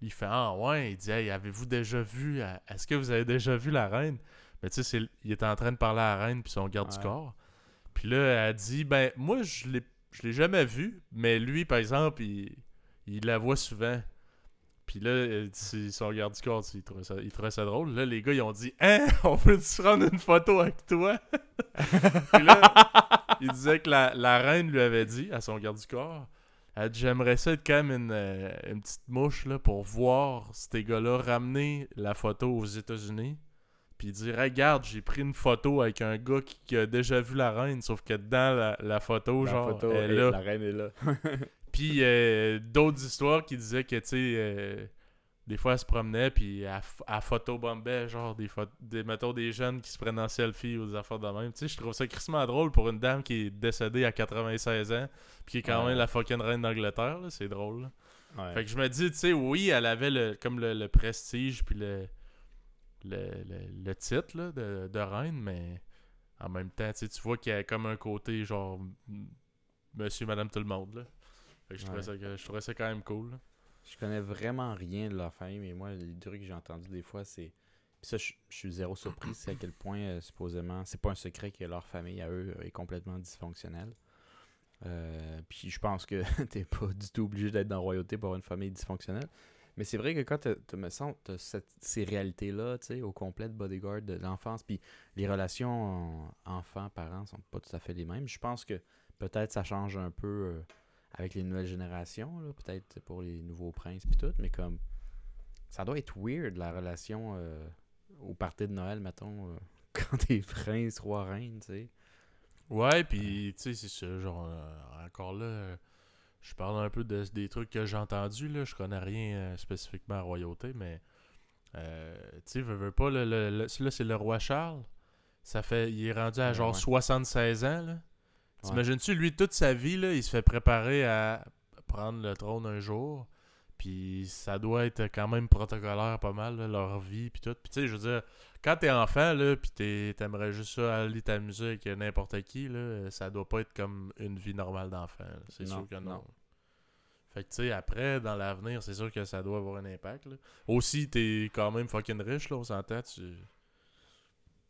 Il fait Ah ouais, il dit Hey, avez-vous déjà vu euh, Est-ce que vous avez déjà vu la reine? Mais tu sais, il était en train de parler à la reine, puis son garde du corps. Puis là, elle dit Ben, moi, je l'ai je l'ai jamais vu, mais lui, par exemple, il, il la voit souvent. Puis là, son garde du corps, il trouvait, ça, drôle. Là, les gars, ils ont dit Hein, on peut se prendre une photo avec toi Puis là, il disait que la, reine lui avait dit à son garde du corps J'aimerais ça être quand même une, euh, une petite mouche là, pour voir ces gars-là ramener la photo aux États-Unis. Puis dire Regarde, j'ai pris une photo avec un gars qui, qui a déjà vu la reine, sauf que dans la, la photo, La genre, photo, elle est hey, là. la reine est là. Puis euh, d'autres histoires qui disaient que, tu sais, euh, des fois, elle se promenait, puis elle, f- elle photobombait, genre, des, des, mettons, des jeunes qui se prennent en selfie ou des affaires de même. Tu sais, je trouve ça crissement drôle pour une dame qui est décédée à 96 ans, puis qui est quand Ouais. même la fucking reine d'Angleterre, là. C'est drôle, là. Ouais. Fait que je me dis, tu sais, oui, elle avait le, comme le, le prestige, puis le, le, le, le titre, là, de, de reine, mais en même temps, tu vois qu'il y a comme un côté, genre, monsieur, madame, tout le monde, là. Fait que je, trouvais Ouais. ça, que- je trouvais ça quand même cool, là. Je connais vraiment rien de leur famille, mais moi, les trucs que j'ai entendus des fois, c'est. Puis ça, je je suis zéro surpris, c'est à quel point, euh, supposément, c'est pas un secret que leur famille, à eux, est complètement dysfonctionnelle. Euh, puis je pense que t'es pas du tout obligé d'être dans la royauté pour avoir une famille dysfonctionnelle. Mais c'est vrai que quand tu me sens, t'as cette- ces réalités-là, tu sais, au complet de bodyguard de l'enfance, puis les relations enfants-parents sont pas tout à fait les mêmes. Je pense que peut-être ça change un peu euh, avec les nouvelles générations, là, peut-être pour les nouveaux princes puis tout, mais comme ça doit être weird la relation euh, au party de Noël, mettons, euh, quand t'es prince, roi, reine, tu sais. Ouais, puis tu sais, c'est ça, genre, euh, encore là, je parle un peu de, des trucs que j'ai entendus, là, je connais rien euh, spécifiquement à royauté, mais, euh, tu sais, veux, veux pas, le, le- le- là, c'est le roi Charles, ça fait, il est rendu à Ouais, genre ouais. 76 ans, là. T'imagines-tu, lui, toute sa vie, là, il se fait préparer à prendre le trône un jour, puis ça doit être quand même protocolaire pas mal, là, leur vie, puis tout. Puis tu sais, je veux dire, quand t'es enfant, là, puis t'aimerais juste ça aller t'amuser avec n'importe qui, là, ça doit pas être comme une vie normale d'enfant. C'est sûr que non. non. Fait que tu sais, après, dans l'avenir, c'est sûr que ça doit avoir un impact. Là. Aussi, t'es quand même fucking riche, là, on s'entend. Tu...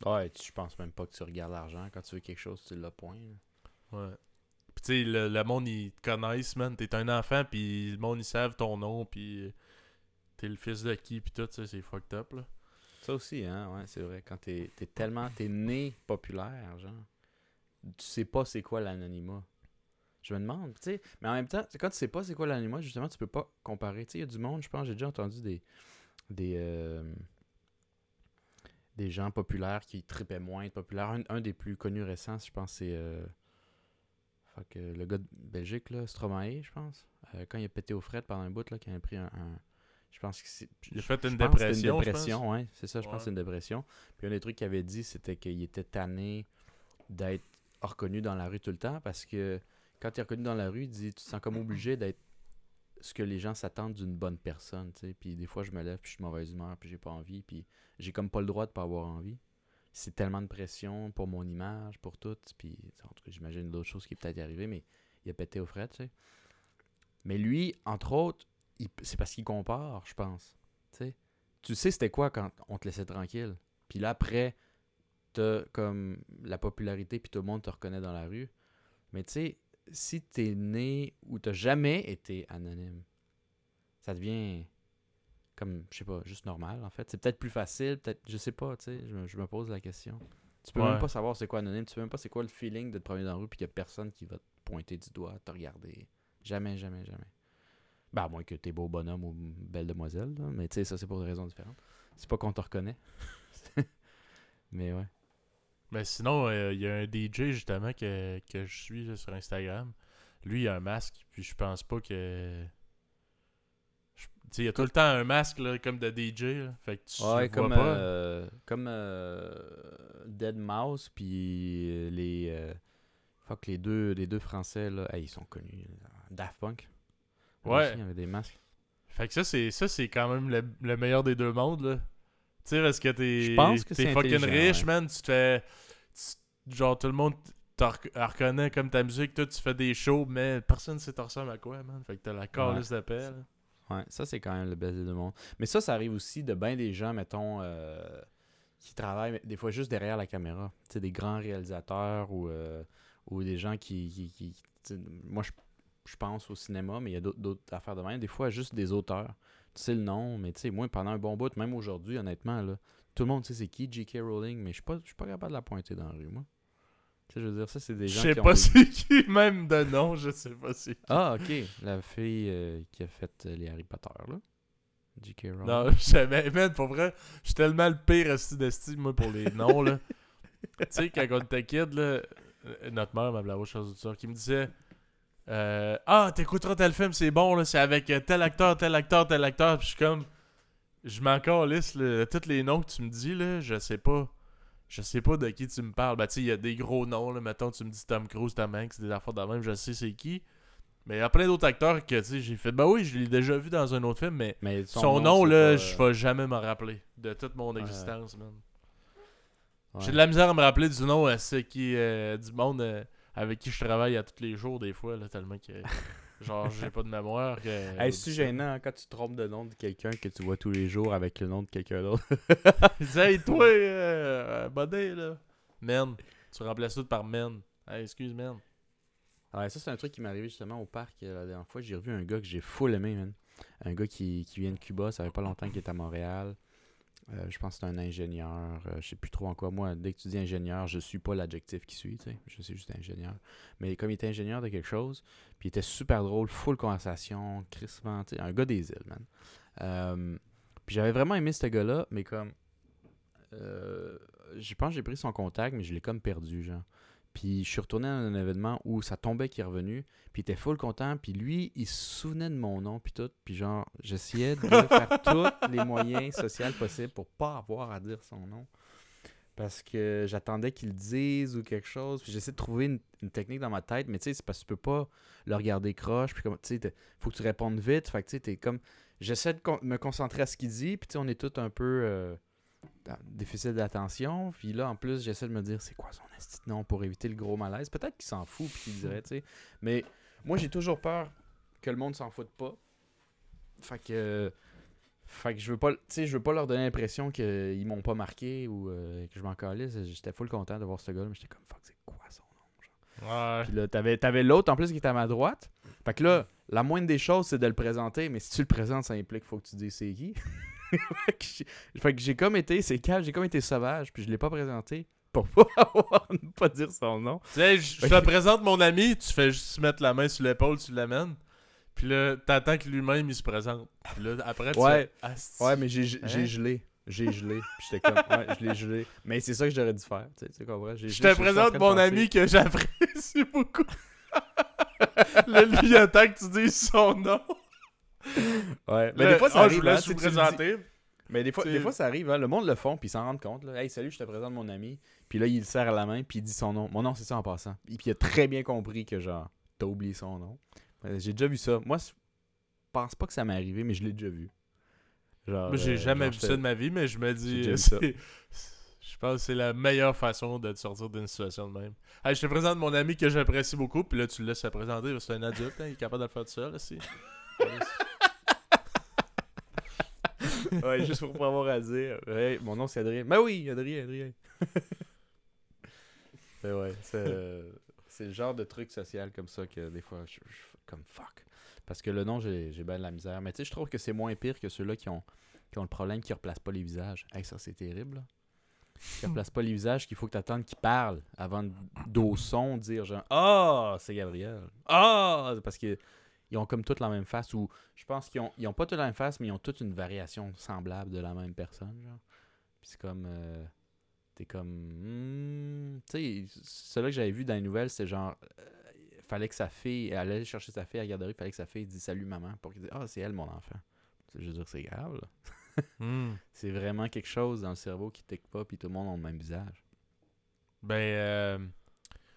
Ouais, tu- je pense même pas que tu regardes l'argent. Quand tu veux quelque chose, tu l'as point. là. Ouais. Tu sais, le, le monde, ils te connaissent, man. T'es un enfant, puis le monde, ils savent ton nom, puis t'es le fils de qui, puis tout, ça, c'est fucked up, là. Ça aussi, hein, ouais, c'est vrai. Quand t'es es tellement. T'es né populaire, genre. Tu sais pas c'est quoi l'anonymat. Je me demande, tu sais. Mais en même temps, quand tu sais pas c'est quoi l'anonymat, justement, tu peux pas comparer. Tu sais, il y a du monde, je pense, j'ai déjà entendu des. Des. euh, des gens populaires qui tripaient moins être populaires. Un, un des plus connus récents, je pense, c'est. euh, le gars de Belgique, là, Stromae, je pense. Euh, quand il a pété au fret pendant un bout, là, qu'il a pris un. un- je pense que c'est. Il a fait une dépression, Une dépression, ouais. C'est ça, je pense que c'est une dépression. Puis un des trucs qu'il avait dit, c'était qu'il était tanné d'être reconnu dans la rue tout le temps parce que quand tu es reconnu dans la rue, il dit tu te sens comme obligé d'être ce que les gens s'attendent d'une bonne personne, tu sais. Puis des fois, je me lève, puis je suis de mauvaise humeur, puis j'ai pas envie, puis j'ai comme pas le droit de pas avoir envie. C'est tellement de pression pour mon image, pour tout. Puis en tout cas, j'imagine d'autres choses qui peut-être arriver, mais il a pété au fret, tu sais. Mais lui, entre autres, c'est parce qu'il compare, je pense. Tu sais, tu sais c'était quoi quand on te laissait tranquille. Puis là, après, t'as comme la popularité, puis tout le monde te reconnaît dans la rue. Mais tu sais, si t'es né ou t'as jamais été anonyme, ça devient comme, je sais pas, juste normal, en fait. C'est peut-être plus facile, peut-être, je sais pas, tu sais, je me, je me pose la question. Tu peux Ouais. même pas savoir c'est quoi anonyme, tu sais même pas c'est quoi le feeling de te promener dans la rue, puis qu'il y a personne qui va te pointer du doigt, te regarder. Jamais, jamais, jamais. Ben, à moins que t'es beau bonhomme ou belle demoiselle, là. mais tu sais, ça c'est pour des raisons différentes. C'est pas qu'on te reconnaît. mais ouais. Mais sinon, euh, il y a un DJ justement que, que je suis là, sur Instagram. Lui, il a un masque, puis je pense pas que. Il y a tout le temps un masque là, comme de DJ. là. Fait que tu Ouais, vois comme, pas. euh, comme euh, Dead Mouse, puis euh, les. euh, fuck, les deux, les deux Français, là. Hey, ils sont connus. Daft Punk. Ouais. Il y avait des masques. Fait que ça, c'est ça c'est quand même le, le meilleur des deux mondes. là. Tu sais, parce que t'es Je pense que t'es c'est fucking riche, ouais. man. Tu te fais. tu- genre, tout le monde. tu reconnais comme ta musique, toi, tu fais des shows, mais personne ne sait te ressemble à quoi, man. Fait que t'as la calice paix, là. Ouais, ça, c'est quand même le baiser du monde. Mais ça, ça arrive aussi de bien des gens, mettons, euh, qui travaillent des fois juste derrière la caméra. Tu sais, des grands réalisateurs ou, euh, ou des gens qui. moi, je, je pense au cinéma, mais il y a d'autres affaires de même. Des fois, juste des auteurs. Tu sais le nom, mais tu sais, moi, pendant un bon bout, même aujourd'hui, honnêtement, là, tout le monde sait c'est qui J.K. Rowling, mais je je suis pas capable de la pointer dans la rue, moi. Tu sais, je veux dire, ça, c'est des gens. Je sais pas c'est qui, même de nom, je sais pas c'est qui. Ah, ok. La fille euh, qui a fait euh, les Harry Potter, là. J.K. Rowling. Non, je savais, même, pour vrai, je suis tellement le pire style moi, pour les noms, là. tu sais, quand on était kid, là, euh, notre mère, ma blâme chose ça, qui me disait. Euh, ah, t'écouteras tel film, c'est bon, là, c'est avec tel acteur, tel acteur, tel acteur. Puis je suis comme. Je m'en calisse, tous les noms que tu me dis, là, je sais pas. Je sais pas de qui tu me parles. Bah, tu sais, il y a des gros noms, là. Mettons, tu me dis Tom Cruise, Tom Hanks, des affaires de même, je sais c'est qui. Mais il y a plein d'autres acteurs que, tu sais, j'ai fait. Bah oui, je l'ai déjà vu dans un autre film, mais, son, nom, là, je vais jamais me rappeler de toute mon existence, man. J'ai de la misère à me rappeler du nom, c'est qui, euh, du monde euh, avec qui je travaille à tous les jours, des fois, là, tellement que. Genre, j'ai pas de mémoire. Que... Hey, c'est gênant hein, quand tu trompes de nom de quelqu'un que tu vois tous les jours avec le nom de quelqu'un d'autre. hey, toi, euh, buddy, là. Men. Tu remplaces tout par men. Hey, excuse, men. Ouais, ça, c'est un truc qui m'est arrivé justement au parc euh, la dernière fois. J'ai revu un gars que j'ai full aimé, man. Un gars qui, qui vient de Cuba, ça fait pas longtemps qu'il est à Montréal. Euh, je pense que c'est un ingénieur. Euh, je sais plus trop en quoi. Moi, dès que tu dis ingénieur, je suis pas l'adjectif qui suit. sais Je suis juste ingénieur. Mais comme il était ingénieur de quelque chose, puis il était super drôle, full conversation, crispement, un gars des îles, man. Euh, puis j'avais vraiment aimé ce gars-là, mais comme. je pense que j'ai pris son contact, mais je l'ai comme perdu, genre. Puis je suis retourné à un événement où ça tombait qui est revenu. Puis il était full content. Puis lui, il se souvenait de mon nom. Puis tout. Puis genre, j'essayais de faire tous les moyens sociaux possibles pour pas avoir à dire son nom. Parce que j'attendais qu'il le dise ou quelque chose. Puis j'essaie de trouver une, technique dans ma tête. Mais tu sais, c'est parce que tu peux pas le regarder croche. Puis comme, tu sais, faut que tu répondes vite. Fait que tu sais, t'es comme. J'essaie de me concentrer à ce qu'il dit. Puis tu sais, on est tous un peu. Euh, déficit d'attention. Puis là, en plus, j'essaie de me dire, c'est quoi son esti nom pour éviter le gros malaise? Peut-être qu'il s'en fout, puis qu'il dirait, tu sais. Mais moi, j'ai toujours peur que le monde s'en foute pas. Fait que. Fait que je veux pas, je veux pas leur donner l'impression qu'ils m'ont pas marqué ou euh, que je m'en calisse. J'étais full content de voir ce gars-là, mais j'étais comme, fuck, c'est quoi son nom, Ouais. Puis là, t'avais, t'avais l'autre en plus qui était à ma droite. Fait que là, la moindre des choses, c'est de le présenter, mais si tu le présentes, ça implique qu'il faut que tu dises c'est qui. fait que j'ai comme été, c'est calme, j'ai comme été sauvage, puis je l'ai pas présenté pour pas ne pas dire son nom. Tu sais, je, te présente mon ami, tu fais juste mettre la main sur l'épaule, tu l'amènes. Puis là, t'attends que lui-même il se présente. Puis là, après, tu ouais. ouais, mais j'ai hein? gelé. J'ai gelé. Puis j'étais comme, ouais, je l'ai gelé. Mais c'est ça que j'aurais dû faire. Tu sais, comprends? Je te présente mon ami que j'apprécie beaucoup. là, lui, attend que tu dises son nom. Ouais. Mais des fois, ça ah, arrive. Je hein, présenter. Mais des fois, des fois, ça arrive. Hein, le monde le font, puis ils s'en rendent compte. Là. Hey, salut, je te présente mon ami. Puis là, il le serre à la main, puis il dit son nom. Mon nom, c'est ça en passant. Et puis il a très bien compris que, genre, t'as oublié son nom. J'ai déjà vu ça. Moi, je pense pas que ça m'est arrivé, mais je l'ai déjà vu. Genre, j'ai euh, jamais vu ça de ma vie, mais je me dis. Je pense que c'est la meilleure façon de te sortir d'une situation de même. Hey, je te présente mon ami que j'apprécie beaucoup, puis là, tu le laisses se présenter. C'est un adulte, hein, il est capable de le faire tout seul. Aussi. Ouais, juste pour avoir à dire. Mon nom c'est Adrien. Mais ben oui, Adrien, Adrien. Mais ouais, c'est, c'est le genre de truc social comme ça que des fois, je, suis comme fuck. Parce que le nom, j'ai, j'ai bien de la misère. Mais tu sais, je trouve que c'est moins pire que ceux-là qui ont, qui ont le problème qui replacent pas les visages. Hey, ça, c'est terrible. Là. Qui replacent pas les visages, qu'il faut que tu attendes qu'ils parlent avant d'au son dire genre Ah, oh, c'est Gabriel. Ah, oh! parce que ils ont comme toutes la même face ou je pense qu'ils ont, ils ont pas toute la même face mais ils ont toute une variation semblable de la même personne genre. Puis c'est comme euh, t'es comme hmm, tu sais celui que j'avais vu dans les nouvelles c'est genre euh, fallait que sa fille elle allait chercher sa fille à la garderie fallait que sa fille dise salut maman pour qu'elle dise ah c'est elle mon enfant. Je veux dire c'est grave hmm. C'est vraiment quelque chose dans le cerveau qui tique pas puis tout le monde a le même visage. Ben euh,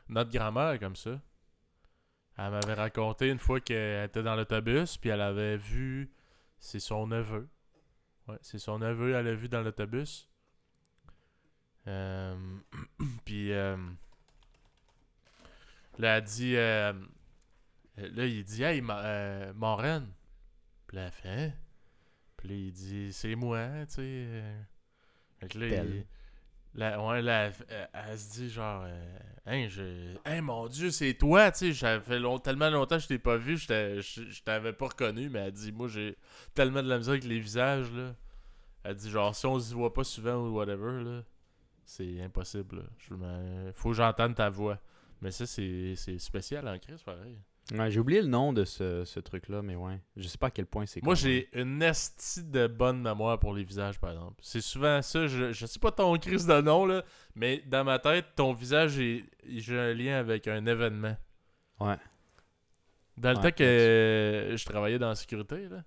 notre grand-mère est comme ça. Elle m'avait raconté une fois qu'elle était dans l'autobus, puis elle avait vu. C'est son neveu. Ouais, c'est son neveu, elle a vu dans l'autobus. Euh, puis. Euh, Là, elle dit. euh, là, il dit Hey, ma, euh, Maureen. Puis là, elle fait Hein? Puis là, il dit C'est moi, tu sais. Fait que là, il- là, ouais, là, elle, elle- se dit genre euh, Hein, je. Hein, mon Dieu, c'est toi, tu sais. Ça fait tellement longtemps que je t'ai pas vu, je t'avais pas reconnu, mais elle dit Moi, j'ai tellement de la misère avec les visages, là. Elle dit genre, si on se voit pas souvent ou whatever, là, c'est impossible. là. Faut que j'entende ta voix. Mais ça, c'est c'est spécial en crise, pareil. Ouais, j'ai oublié le nom de ce, ce truc-là, mais ouais. Je sais pas à quel point c'est Moi, j'ai une estie de bonne mémoire pour les visages, par exemple. C'est souvent ça, je, je sais pas ton crise de nom, là, mais dans ma tête, ton visage, j'ai un lien avec un événement. Ouais. Dans le Ouais, temps que euh, je travaillais dans la sécurité, là,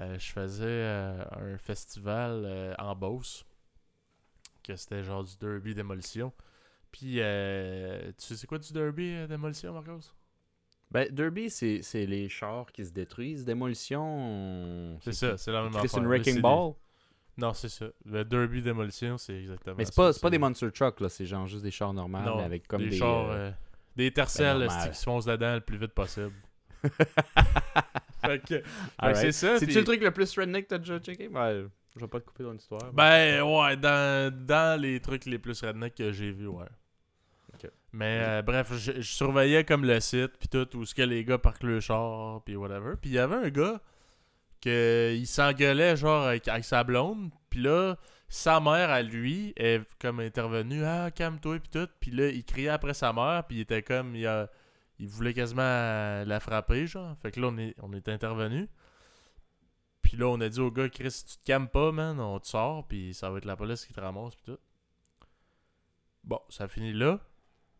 euh, je faisais euh, un festival euh, en Beauce, que c'était genre du derby démolition. Puis, tu sais c'est quoi du derby démolition, Marcos? Ben, Derby, c'est c'est les chars qui se détruisent. Démolition. C'est ça, c'est la même C'est affaire. une là, Wrecking c'est Ball? des- Non, c'est ça. Le derby démolition, c'est exactement Mais c'est pas, c'est pas c'est- des monster trucks, là. C'est genre juste des chars normaux, mais avec comme des, des. chars, euh, euh, des tercelles ben, normal. qui se foncent dedans le plus vite possible. fait que, c'est ça. C'est-tu le truc le plus redneck que t'as déjà checké? Ouais, je vais pas te couper dans l'histoire. Ben ouais, dans, dans les trucs les plus redneck que j'ai vus, ouais. Mais euh, bref, je, je surveillais comme le site, puis tout, où ce que les gars parquent le char, puis whatever. Puis il y avait un gars que il s'engueulait genre avec, avec sa blonde, puis là, sa mère à lui est comme intervenue, ah calme-toi, puis tout. Puis là, il criait après sa mère, puis il était comme, il, a- il voulait quasiment la frapper, genre. Fait que là, on est, on est intervenu. Puis là, on a dit au gars, Chris, si tu te calmes pas, man, on te sort, puis ça va être la police qui te ramasse, puis tout. Bon, ça finit là.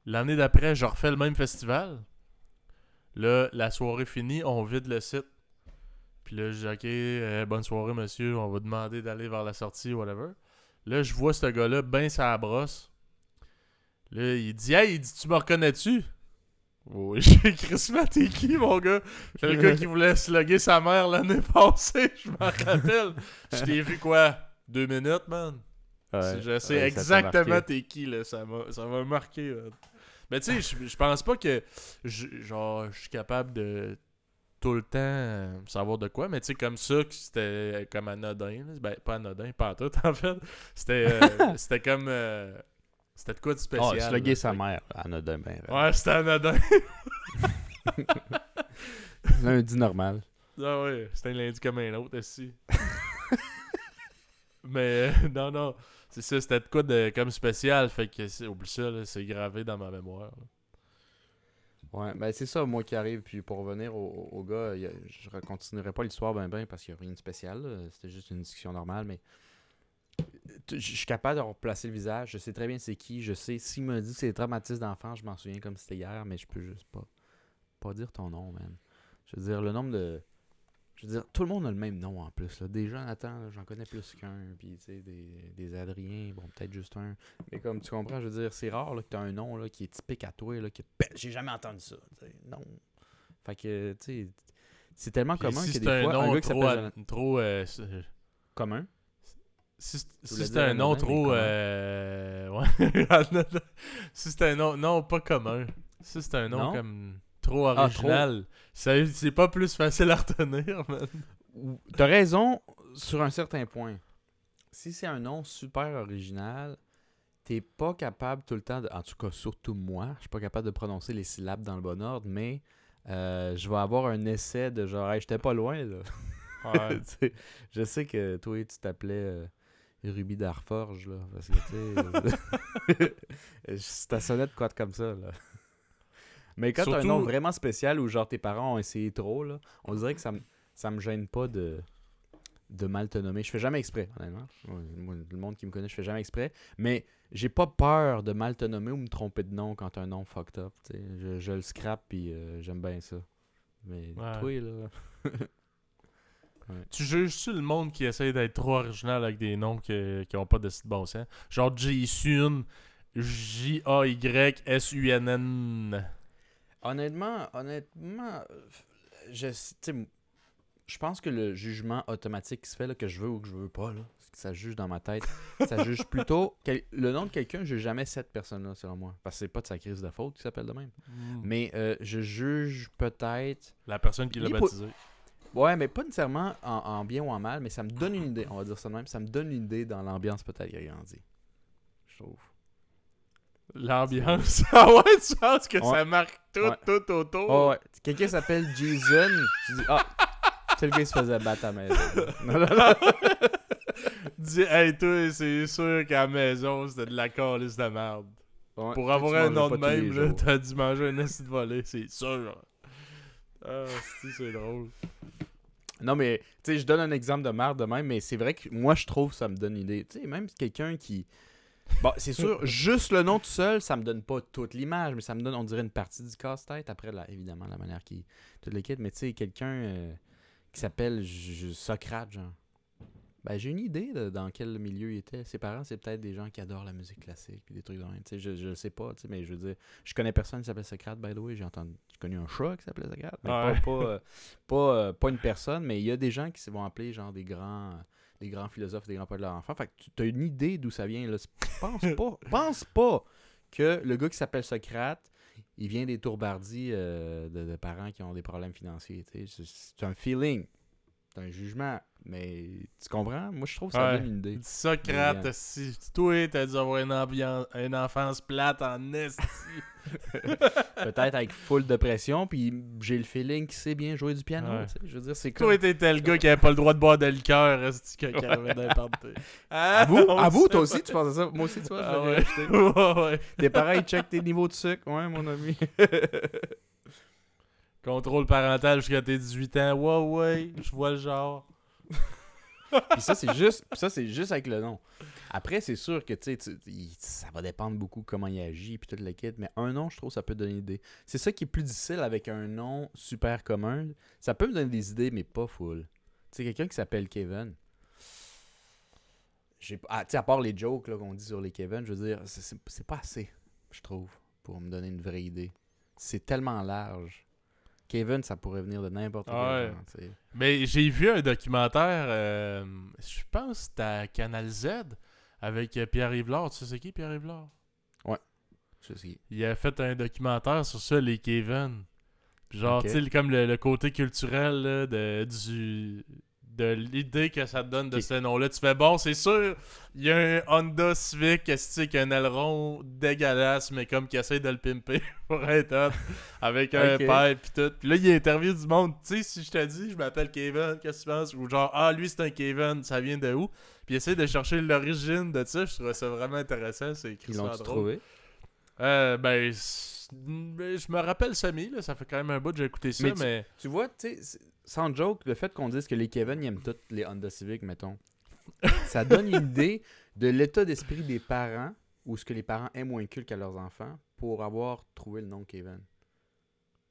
L'année d'après, je refais le même festival. Là, la soirée finie, on vide le site. Puis là, je dis, OK, euh, bonne soirée, monsieur, on va demander d'aller vers la sortie, whatever. Là, je vois ce gars-là, ben ça brosse. Là, il dit, hey, il dit, tu me reconnais-tu? Oui, j'ai Christmas, t'es qui, mon gars? C'est le gars qui voulait slugger sa mère l'année passée, je m'en rappelle. Je t'ai vu quoi? Deux minutes, man? Ouais. je sais Ouais, exactement t'es qui, là. Ça m'a ça m'a marqué, man. Mais tu sais, je- je pense pas que je, genre, je suis capable de tout le temps euh, savoir de quoi, mais tu sais, comme ça, que c'était comme anodin. Ben, pas anodin, pas tout, en fait. C'était euh, c'était comme. euh, c'était de quoi de Oh, spécial. slugger là, sa mère. Anodin, ben. Ouais, c'était anodin. Lundi normal. Ah ouais, c'était un lundi comme un autre aussi. Mais euh, non, non. C'est ça, c'était quoi de comme spécial, fait que oublie ça, c'est gravé dans ma mémoire. Ouais, ben c'est ça, moi qui arrive. Puis pour revenir au, gars, je continuerai pas l'histoire ben ben parce qu'il n'y a rien de spécial. C'était juste une discussion normale, mais je suis capable de replacer le visage. Je sais très bien c'est qui. Je sais, s'il me dit que c'est des d'enfant, je m'en souviens comme c'était hier, mais je peux juste pas, pas dire ton nom, man. Je veux dire, le nombre de. Je veux dire, tout le monde a le même nom en plus. Là. Des Jonathan, j'en connais plus qu'un. Puis, tu sais, des, des Adrien, bon, peut-être juste un. Mais comme tu comprends, je veux dire, c'est rare là, que tu as un nom là, qui est typique à toi. Là, que j'ai jamais entendu ça. Non. Fait que, tu sais, c'est tellement Puis commun si que c'est des un fois, un nom gars qui trop, s'appelle Jonathan. trop euh, Commun. si c'est- si c'est dire un nom trop euh, ouais, si c'est un nom non pas commun. Si c'est un nom Non? comme trop Ah, original, ça- c'est pas plus facile à retenir, man. T'as raison sur un certain point. Si c'est un nom super original, t'es pas capable tout le temps, de, en tout cas surtout moi, je suis pas capable de prononcer les syllabes dans le bon ordre, mais euh, je vais avoir un essai de genre, hey, j'étais pas loin là. Ouais. Je sais que toi, tu t'appelais euh, Ruby Darforge, là, parce que tu sais, ça sonnait de quoi comme ça, là. Mais quand t'as un nom vraiment spécial où genre tes parents ont essayé trop, là, on dirait que ça me ça me gêne pas de de mal te nommer. Je fais jamais exprès, honnêtement. Le monde qui me connaît, je fais jamais exprès. Mais j'ai pas peur de mal te nommer ou me tromper de nom quand t'as un nom fucked up. Je, je le scrape puis euh, j'aime bien ça. Mais Ouais. toi, là. Tu juges-tu le monde qui essaye d'être trop original avec des noms qui, qui ont pas de site bon sens? Genre J-Sun, J-A-Y-S-U-N-N. Honnêtement, honnêtement, je, tu sais, je pense que le jugement automatique qui se fait, là, que je veux ou que je veux pas, là, ça juge dans ma tête. ça juge plutôt. quel- le nom de quelqu'un, je juge jamais cette personne-là, selon moi. Parce que c'est pas de sa crise de faute qui s'appelle de même. Hmm. Mais euh, je juge peut-être. La personne qui l'a baptisé. Ouais, mais pas nécessairement en, en bien ou en mal, mais ça me donne une idée, on va dire ça de même. Ça me donne une idée dans l'ambiance peut-être qu'il a grandi. Je trouve. L'ambiance. ah ouais, tu penses que Ouais. ça marque tout, Ouais. tout autour? Oh, ouais. Quelqu'un s'appelle Jason. Je dis, ah, c'est le gars qui se faisait battre à la maison? Non, non, non. Dis, hey, toi, c'est sûr qu'à la maison, c'était de la calice de merde. Ouais, Pour avoir tu un nom de même, là, t'as dû manger un acide volé, c'est sûr. Ah, c'est c'est drôle. Non, mais, tu sais, je donne un exemple de merde de même, mais c'est vrai que moi, je trouve que ça me donne une idée. Tu sais, même quelqu'un qui. Bon, c'est sûr, juste le nom tout seul, ça me donne pas toute l'image, mais ça me donne, on dirait, une partie du casse-tête. Après, là, évidemment, la manière qui. Toute l'équipe, mais tu sais, quelqu'un euh, qui s'appelle Socrate, genre. Ben, j'ai une idée de dans quel milieu il était. Ses parents, c'est peut-être des gens qui adorent la musique classique, puis des trucs de même. Tu sais, je, je sais pas, tu sais, mais je veux dire, je connais personne qui s'appelle Socrate, by the way. J'ai entendu, j'ai connu un chat qui s'appelait Socrate, mais Ouais. pas, pas, euh, pas, euh, pas une personne, mais il y a des gens qui se vont appeler genre des grands, des grands philosophes, des grands poètes de leur enfant. Fait que tu as une idée d'où ça vient. Là. Pense pas, pense pas que le gars qui s'appelle Socrate, il vient des tourbardis euh, de, de parents qui ont des problèmes financiers. c'est un feeling, c'est un jugement, mais tu comprends? Moi, je trouve que ça Ouais. donne une idée. Socrate, si toi, t'as dû avoir une, ambiance, une enfance plate en esti. Peut-être avec full de pression, puis j'ai le feeling qu'il sait bien jouer du piano. Ouais. Je veux dire, c'est toi, t'étais le gars qui avait pas le droit de boire de liqueur, esti, qui qui avait n'importe À vous, à vous, toi aussi, tu penses à ça? Moi aussi, tu vois, je Ah l'aurais ouais. ouais. Tes parents, ils checkent tes niveaux de sucre. Ouais, mon ami. Contrôle parental jusqu'à tes 18 ans. Ouais, ouais, je vois le genre. Puis ça, c'est juste, ça, c'est juste avec le nom. Après, c'est sûr que tu ça va dépendre beaucoup comment il agit puis toute la kit, mais un nom, je trouve, ça peut donner une idée. C'est ça qui est plus difficile avec un nom super commun. Ça peut me donner des idées, mais pas full. Tu sais, quelqu'un qui s'appelle Kevin. J'ai, ah, à part les jokes qu'on dit sur les Kevin, je veux dire, c'est pas assez, je trouve, pour me donner une vraie idée. C'est tellement large. Kevin, ça pourrait venir de n'importe quel Ouais. genre. Mais j'ai vu un documentaire, euh, je pense c'était à Canal Z, avec euh, Pierre Yvelard. Tu sais c'est qui Pierre Yvelard? Je sais. Il a fait un documentaire sur ça, les Kevin. Puis genre, Ok. tu sais, comme le, le côté culturel là, de, du, de l'idée que ça te donne de ce nom-là. Tu fais, bon, c'est sûr, il y a un Honda Civic esti, avec un aileron dégueulasse, mais comme qui essaie de le pimper pour être hot, avec un Ok. père pis tout. Puis là, il interview du monde. Tu sais, si je te dis, je m'appelle Kevin, qu'est-ce que tu penses? Ou genre, ah, lui, c'est un Kevin, ça vient de où? Puis il essaie de chercher l'origine de ça. Je trouvais ça vraiment intéressant. C'est écrit Ils drôle. trouvé? Euh, ben, ben, je me rappelle Samy, là, ça fait quand même un bout que j'ai écouté ça, Mais mais... tu- Tu vois, tu sais, sans joke, le fait qu'on dise que les Kevin ils aiment toutes les Honda Civic, mettons, ça donne une idée de l'état d'esprit des parents ou ce que les parents aiment ou inculquent à leurs enfants pour avoir trouvé le nom Kevin.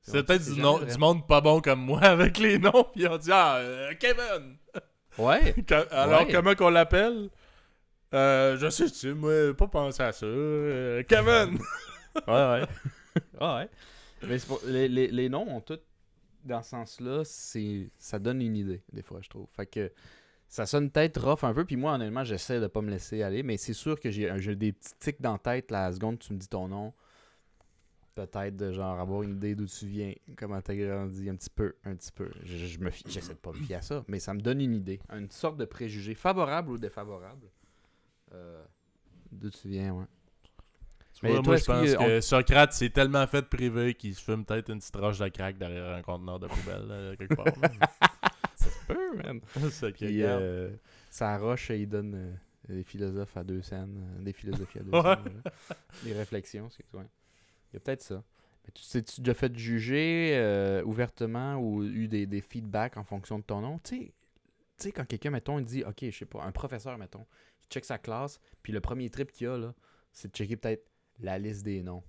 C'est peut-être du, nom- du monde pas bon comme moi avec les noms, puis on dit « Ah, euh, Kevin! Ouais. » Alors, Ouais. comment qu'on l'appelle? Euh, je sais, tu moi, pas pensé à ça. Euh, Kevin! Ouais, ouais. Ah ouais. Mais pour- les, les, les noms ont tous, dans ce sens-là, c'est ça donne une idée, des fois, je trouve. Fait que ça sonne peut-être rough un peu, puis moi, honnêtement, j'essaie de pas me laisser aller, mais c'est sûr que j'ai des petits tics dans la tête la seconde tu me dis ton nom. Peut-être de genre avoir une idée d'où tu viens, comment t'as grandi, un petit peu, un petit peu. Je, je j'essaie de pas me fier à ça, mais ça me donne une idée, une sorte de préjugé, favorable ou défavorable. Euh, d'où tu viens, ouais. Tu Mais vois, toi, moi, je pense que Socrate, c'est tellement fait privé qu'il se fume peut-être une petite roche de crack derrière un conteneur de poubelle, là, quelque part. là. Peu, man. C'est que, Puis, regarde. euh, ça roche et il donne euh, des philosophes à deux scènes, euh, des philosophies à deux scènes, des réflexions, c'est ouais. Il y a peut-être ça. Mais tu t'es-tu déjà fait juger euh, ouvertement ou eu des, des feedbacks en fonction de ton nom? Tu sais, tu sais, quand quelqu'un, mettons, il dit, OK, je sais pas, un professeur, mettons, il check sa classe, puis le premier trip qu'il a, là, c'est de checker peut-être la liste des noms.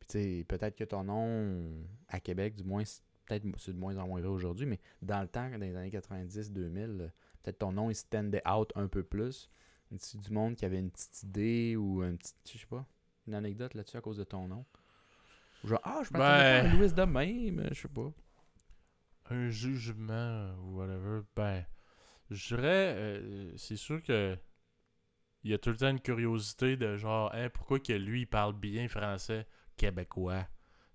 Puis tu sais, peut-être que ton nom, à Québec, du moins, c'est- peut-être c'est de moins en moins vrai aujourd'hui, mais dans le temps, dans les années 90-2000, euh, peut-être ton nom, il standait out un peu plus. C'est du monde qui avait une petite idée ou un petit, je sais pas, une anecdote là-dessus à cause de ton nom? Genre, ah, je m'attendais pas Ben. à Louis de même, je sais pas. un jugement ou whatever, ben. Je dirais, euh, c'est sûr que il y a tout le temps une curiosité de genre, pourquoi que lui, il parle bien français québécois?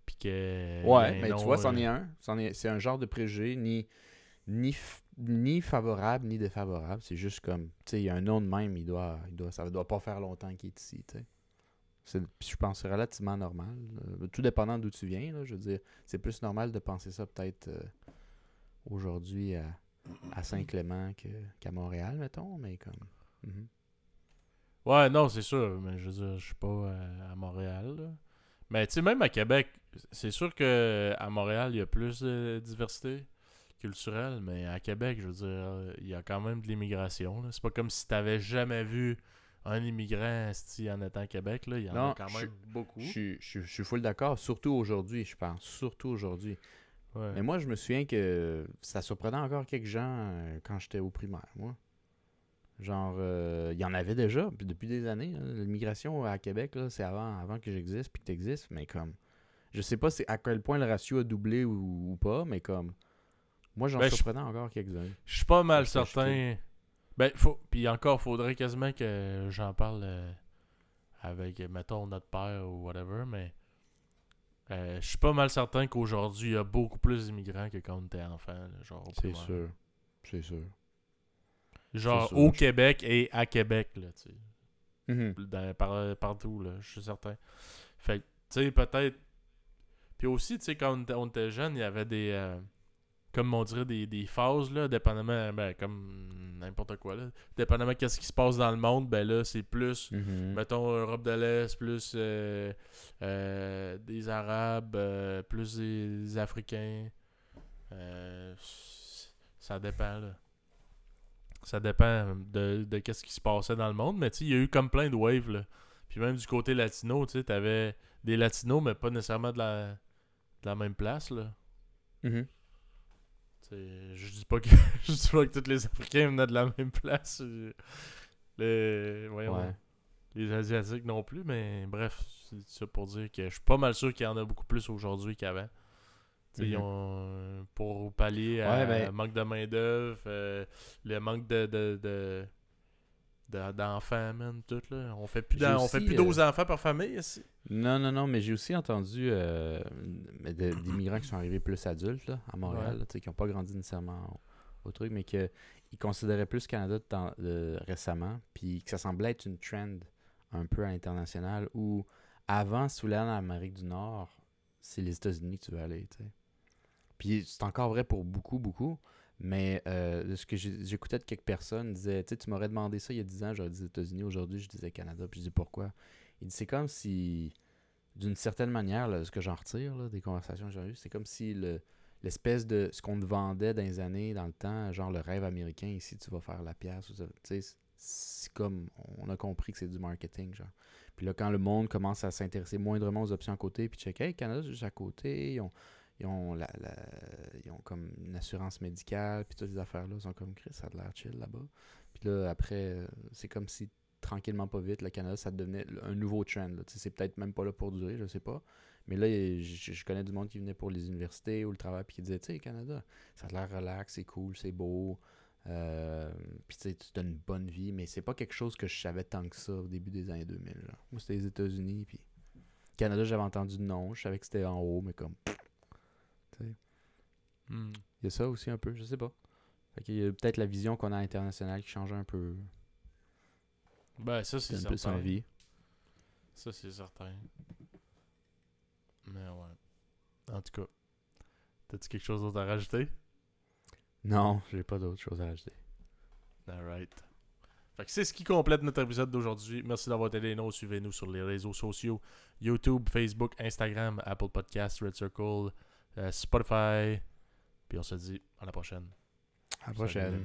Puis que. Ouais, ben mais non, tu vois, c'en euh, est un. C'est un genre de préjugé, ni, ni, ni favorable, ni défavorable. C'est juste comme, tu sais, il y a un nom de même, il doit, il doit, ça doit pas faire longtemps qu'il est ici, tu sais. Je pense que c'est relativement normal. là. Tout dépendant d'où tu viens, là, je veux dire, c'est plus normal de penser ça peut-être euh, aujourd'hui à, à Saint-Clément qu'à Montréal, mettons, mais comme... mhm. Ouais, non, c'est sûr. Mais je veux dire, je suis pas euh, à Montréal. là. Mais tu sais, même à Québec, c'est sûr que à Montréal, il y a plus de diversité culturelle. Mais à Québec, je veux dire, il y a quand même de l'immigration. C'est pas comme si t'avais jamais vu un immigrant esti, en étant à Québec. Là. Il y en Non, a quand je- même beaucoup. Je suis- je suis- je suis full d'accord, surtout aujourd'hui, je pense, surtout aujourd'hui. Ouais. Mais moi, je me souviens que ça surprenait encore quelques gens euh, quand j'étais au primaire, moi. Genre, euh, il y en avait déjà puis depuis des années. hein. L'immigration à Québec, là, c'est avant, avant que j'existe puis que t'existes, mais comme... Je sais pas à quel point le ratio a doublé ou, ou pas, mais comme... Moi, j'en Ben, surprenais encore quelques-uns. Je suis pas mal certain. Ben, faut. Puis encore, faudrait quasiment que j'en parle euh, avec, mettons, notre père ou whatever, mais. euh, je suis pas mal certain qu'aujourd'hui, il y a beaucoup plus d'immigrants que quand on était enfant. C'est sûr. C'est sûr. Genre au Québec et à Québec, là, tu sais. Mhm. dans- par- partout, là, je suis certain. Fait que, tu sais, peut-être. Puis aussi, tu sais, quand on était, on était jeune, il y avait des. euh, comme on dirait des, des phases, là, dépendamment. Ben, comme n'importe quoi, là. Dépendamment de ce qui se passe dans le monde, ben là, c'est plus. Mhm. Mettons Europe de l'Est, plus euh, euh, des Arabes, plus des Africains. Ça dépend, là. Ça dépend de, de qu'est-ce qui se passait dans le monde, mais tu sais, il y a eu comme plein de waves, là. Puis même du côté latino, tu sais, t'avais des latinos, mais pas nécessairement de la, de la même place, là. Mhm. Sais, je dis pas que je dis pas que tous les Africains venaient de la même place. Les, voyons, Ouais. les Asiatiques non plus, mais bref, c'est ça pour dire que je suis pas mal sûr qu'il y en a beaucoup plus aujourd'hui qu'avant. Ils Mhm. ont, euh, pour pallier à Ouais, ben- le manque de main-d'œuvre, euh, le manque de. de, de- de- d'enfants, man, tout là. On fait plus, on fait plus euh, 12 enfants par famille ici. Non, non, non, mais j'ai aussi entendu euh, d'immigrants qui sont arrivés plus adultes là, à Montréal, Ouais. là, qui n'ont pas grandi nécessairement au, au truc, mais qu'ils considéraient plus le Canada de temps- de- récemment, puis que ça semblait être une trend un peu à l'international où avant, si tu voulais aller en Amérique du Nord, c'est les États-Unis que tu veux aller, tu sais. Puis c'est encore vrai pour beaucoup, beaucoup. Mais euh, ce que j'écoutais de quelques personnes, disaient, tu m'aurais demandé ça il y a 10 ans, j'aurais dit États-Unis. Aujourd'hui, je disais Canada. Puis je dis pourquoi. Il dit, c'est comme si, d'une certaine manière, ce que j'en retire des conversations que j'ai eues, c'est comme si le, l'espèce de ce qu'on te vendait dans les années, dans le temps, genre le rêve américain, ici tu vas faire la pièce. Tu sais, c'est- comme, on a compris que c'est du marketing, genre. Puis là, quand le monde commence à s'intéresser moindrement aux options à côté, puis checker, hey, Canada, juste à côté, ils ont, ils ont, ont comme une assurance médicale, puis toutes ces affaires-là, ils sont comme, Chris, ça a de l'air chill là-bas. Puis là, après, euh, c'est comme si, tranquillement, pas vite, le Canada, ça devenait un nouveau trend. C'est peut-être même pas là pour durer, je sais pas. Mais là, je, connais du monde qui venait pour les universités ou le travail, puis qui disait, tu sais, Canada, ça a l'air relax, c'est cool, c'est beau. Euh, puis tu sais, tu as une bonne vie, mais c'est pas quelque chose que je savais tant que ça au début des années 2000. genre. Moi, c'était les États-Unis, puis Canada, j'avais entendu nom, je savais que c'était en haut, mais comme. Il y a ça aussi un peu, je sais pas. Fait qu'il y a peut-être la vision qu'on a internationale qui change un peu. Ben, ça, c'est C'est un peu certain. sans vie. Ça, c'est certain. Mais ouais. En tout cas, t'as-tu quelque chose d'autre à rajouter? Non, j'ai pas d'autre chose à ajouter. Alright. Fait que c'est ce qui complète notre épisode d'aujourd'hui. Merci d'avoir été des nôtres. Suivez-nous sur les réseaux sociaux YouTube, Facebook, Instagram, Apple Podcasts, Red Circle, euh, Spotify. Puis on se dit à la prochaine. À la prochaine.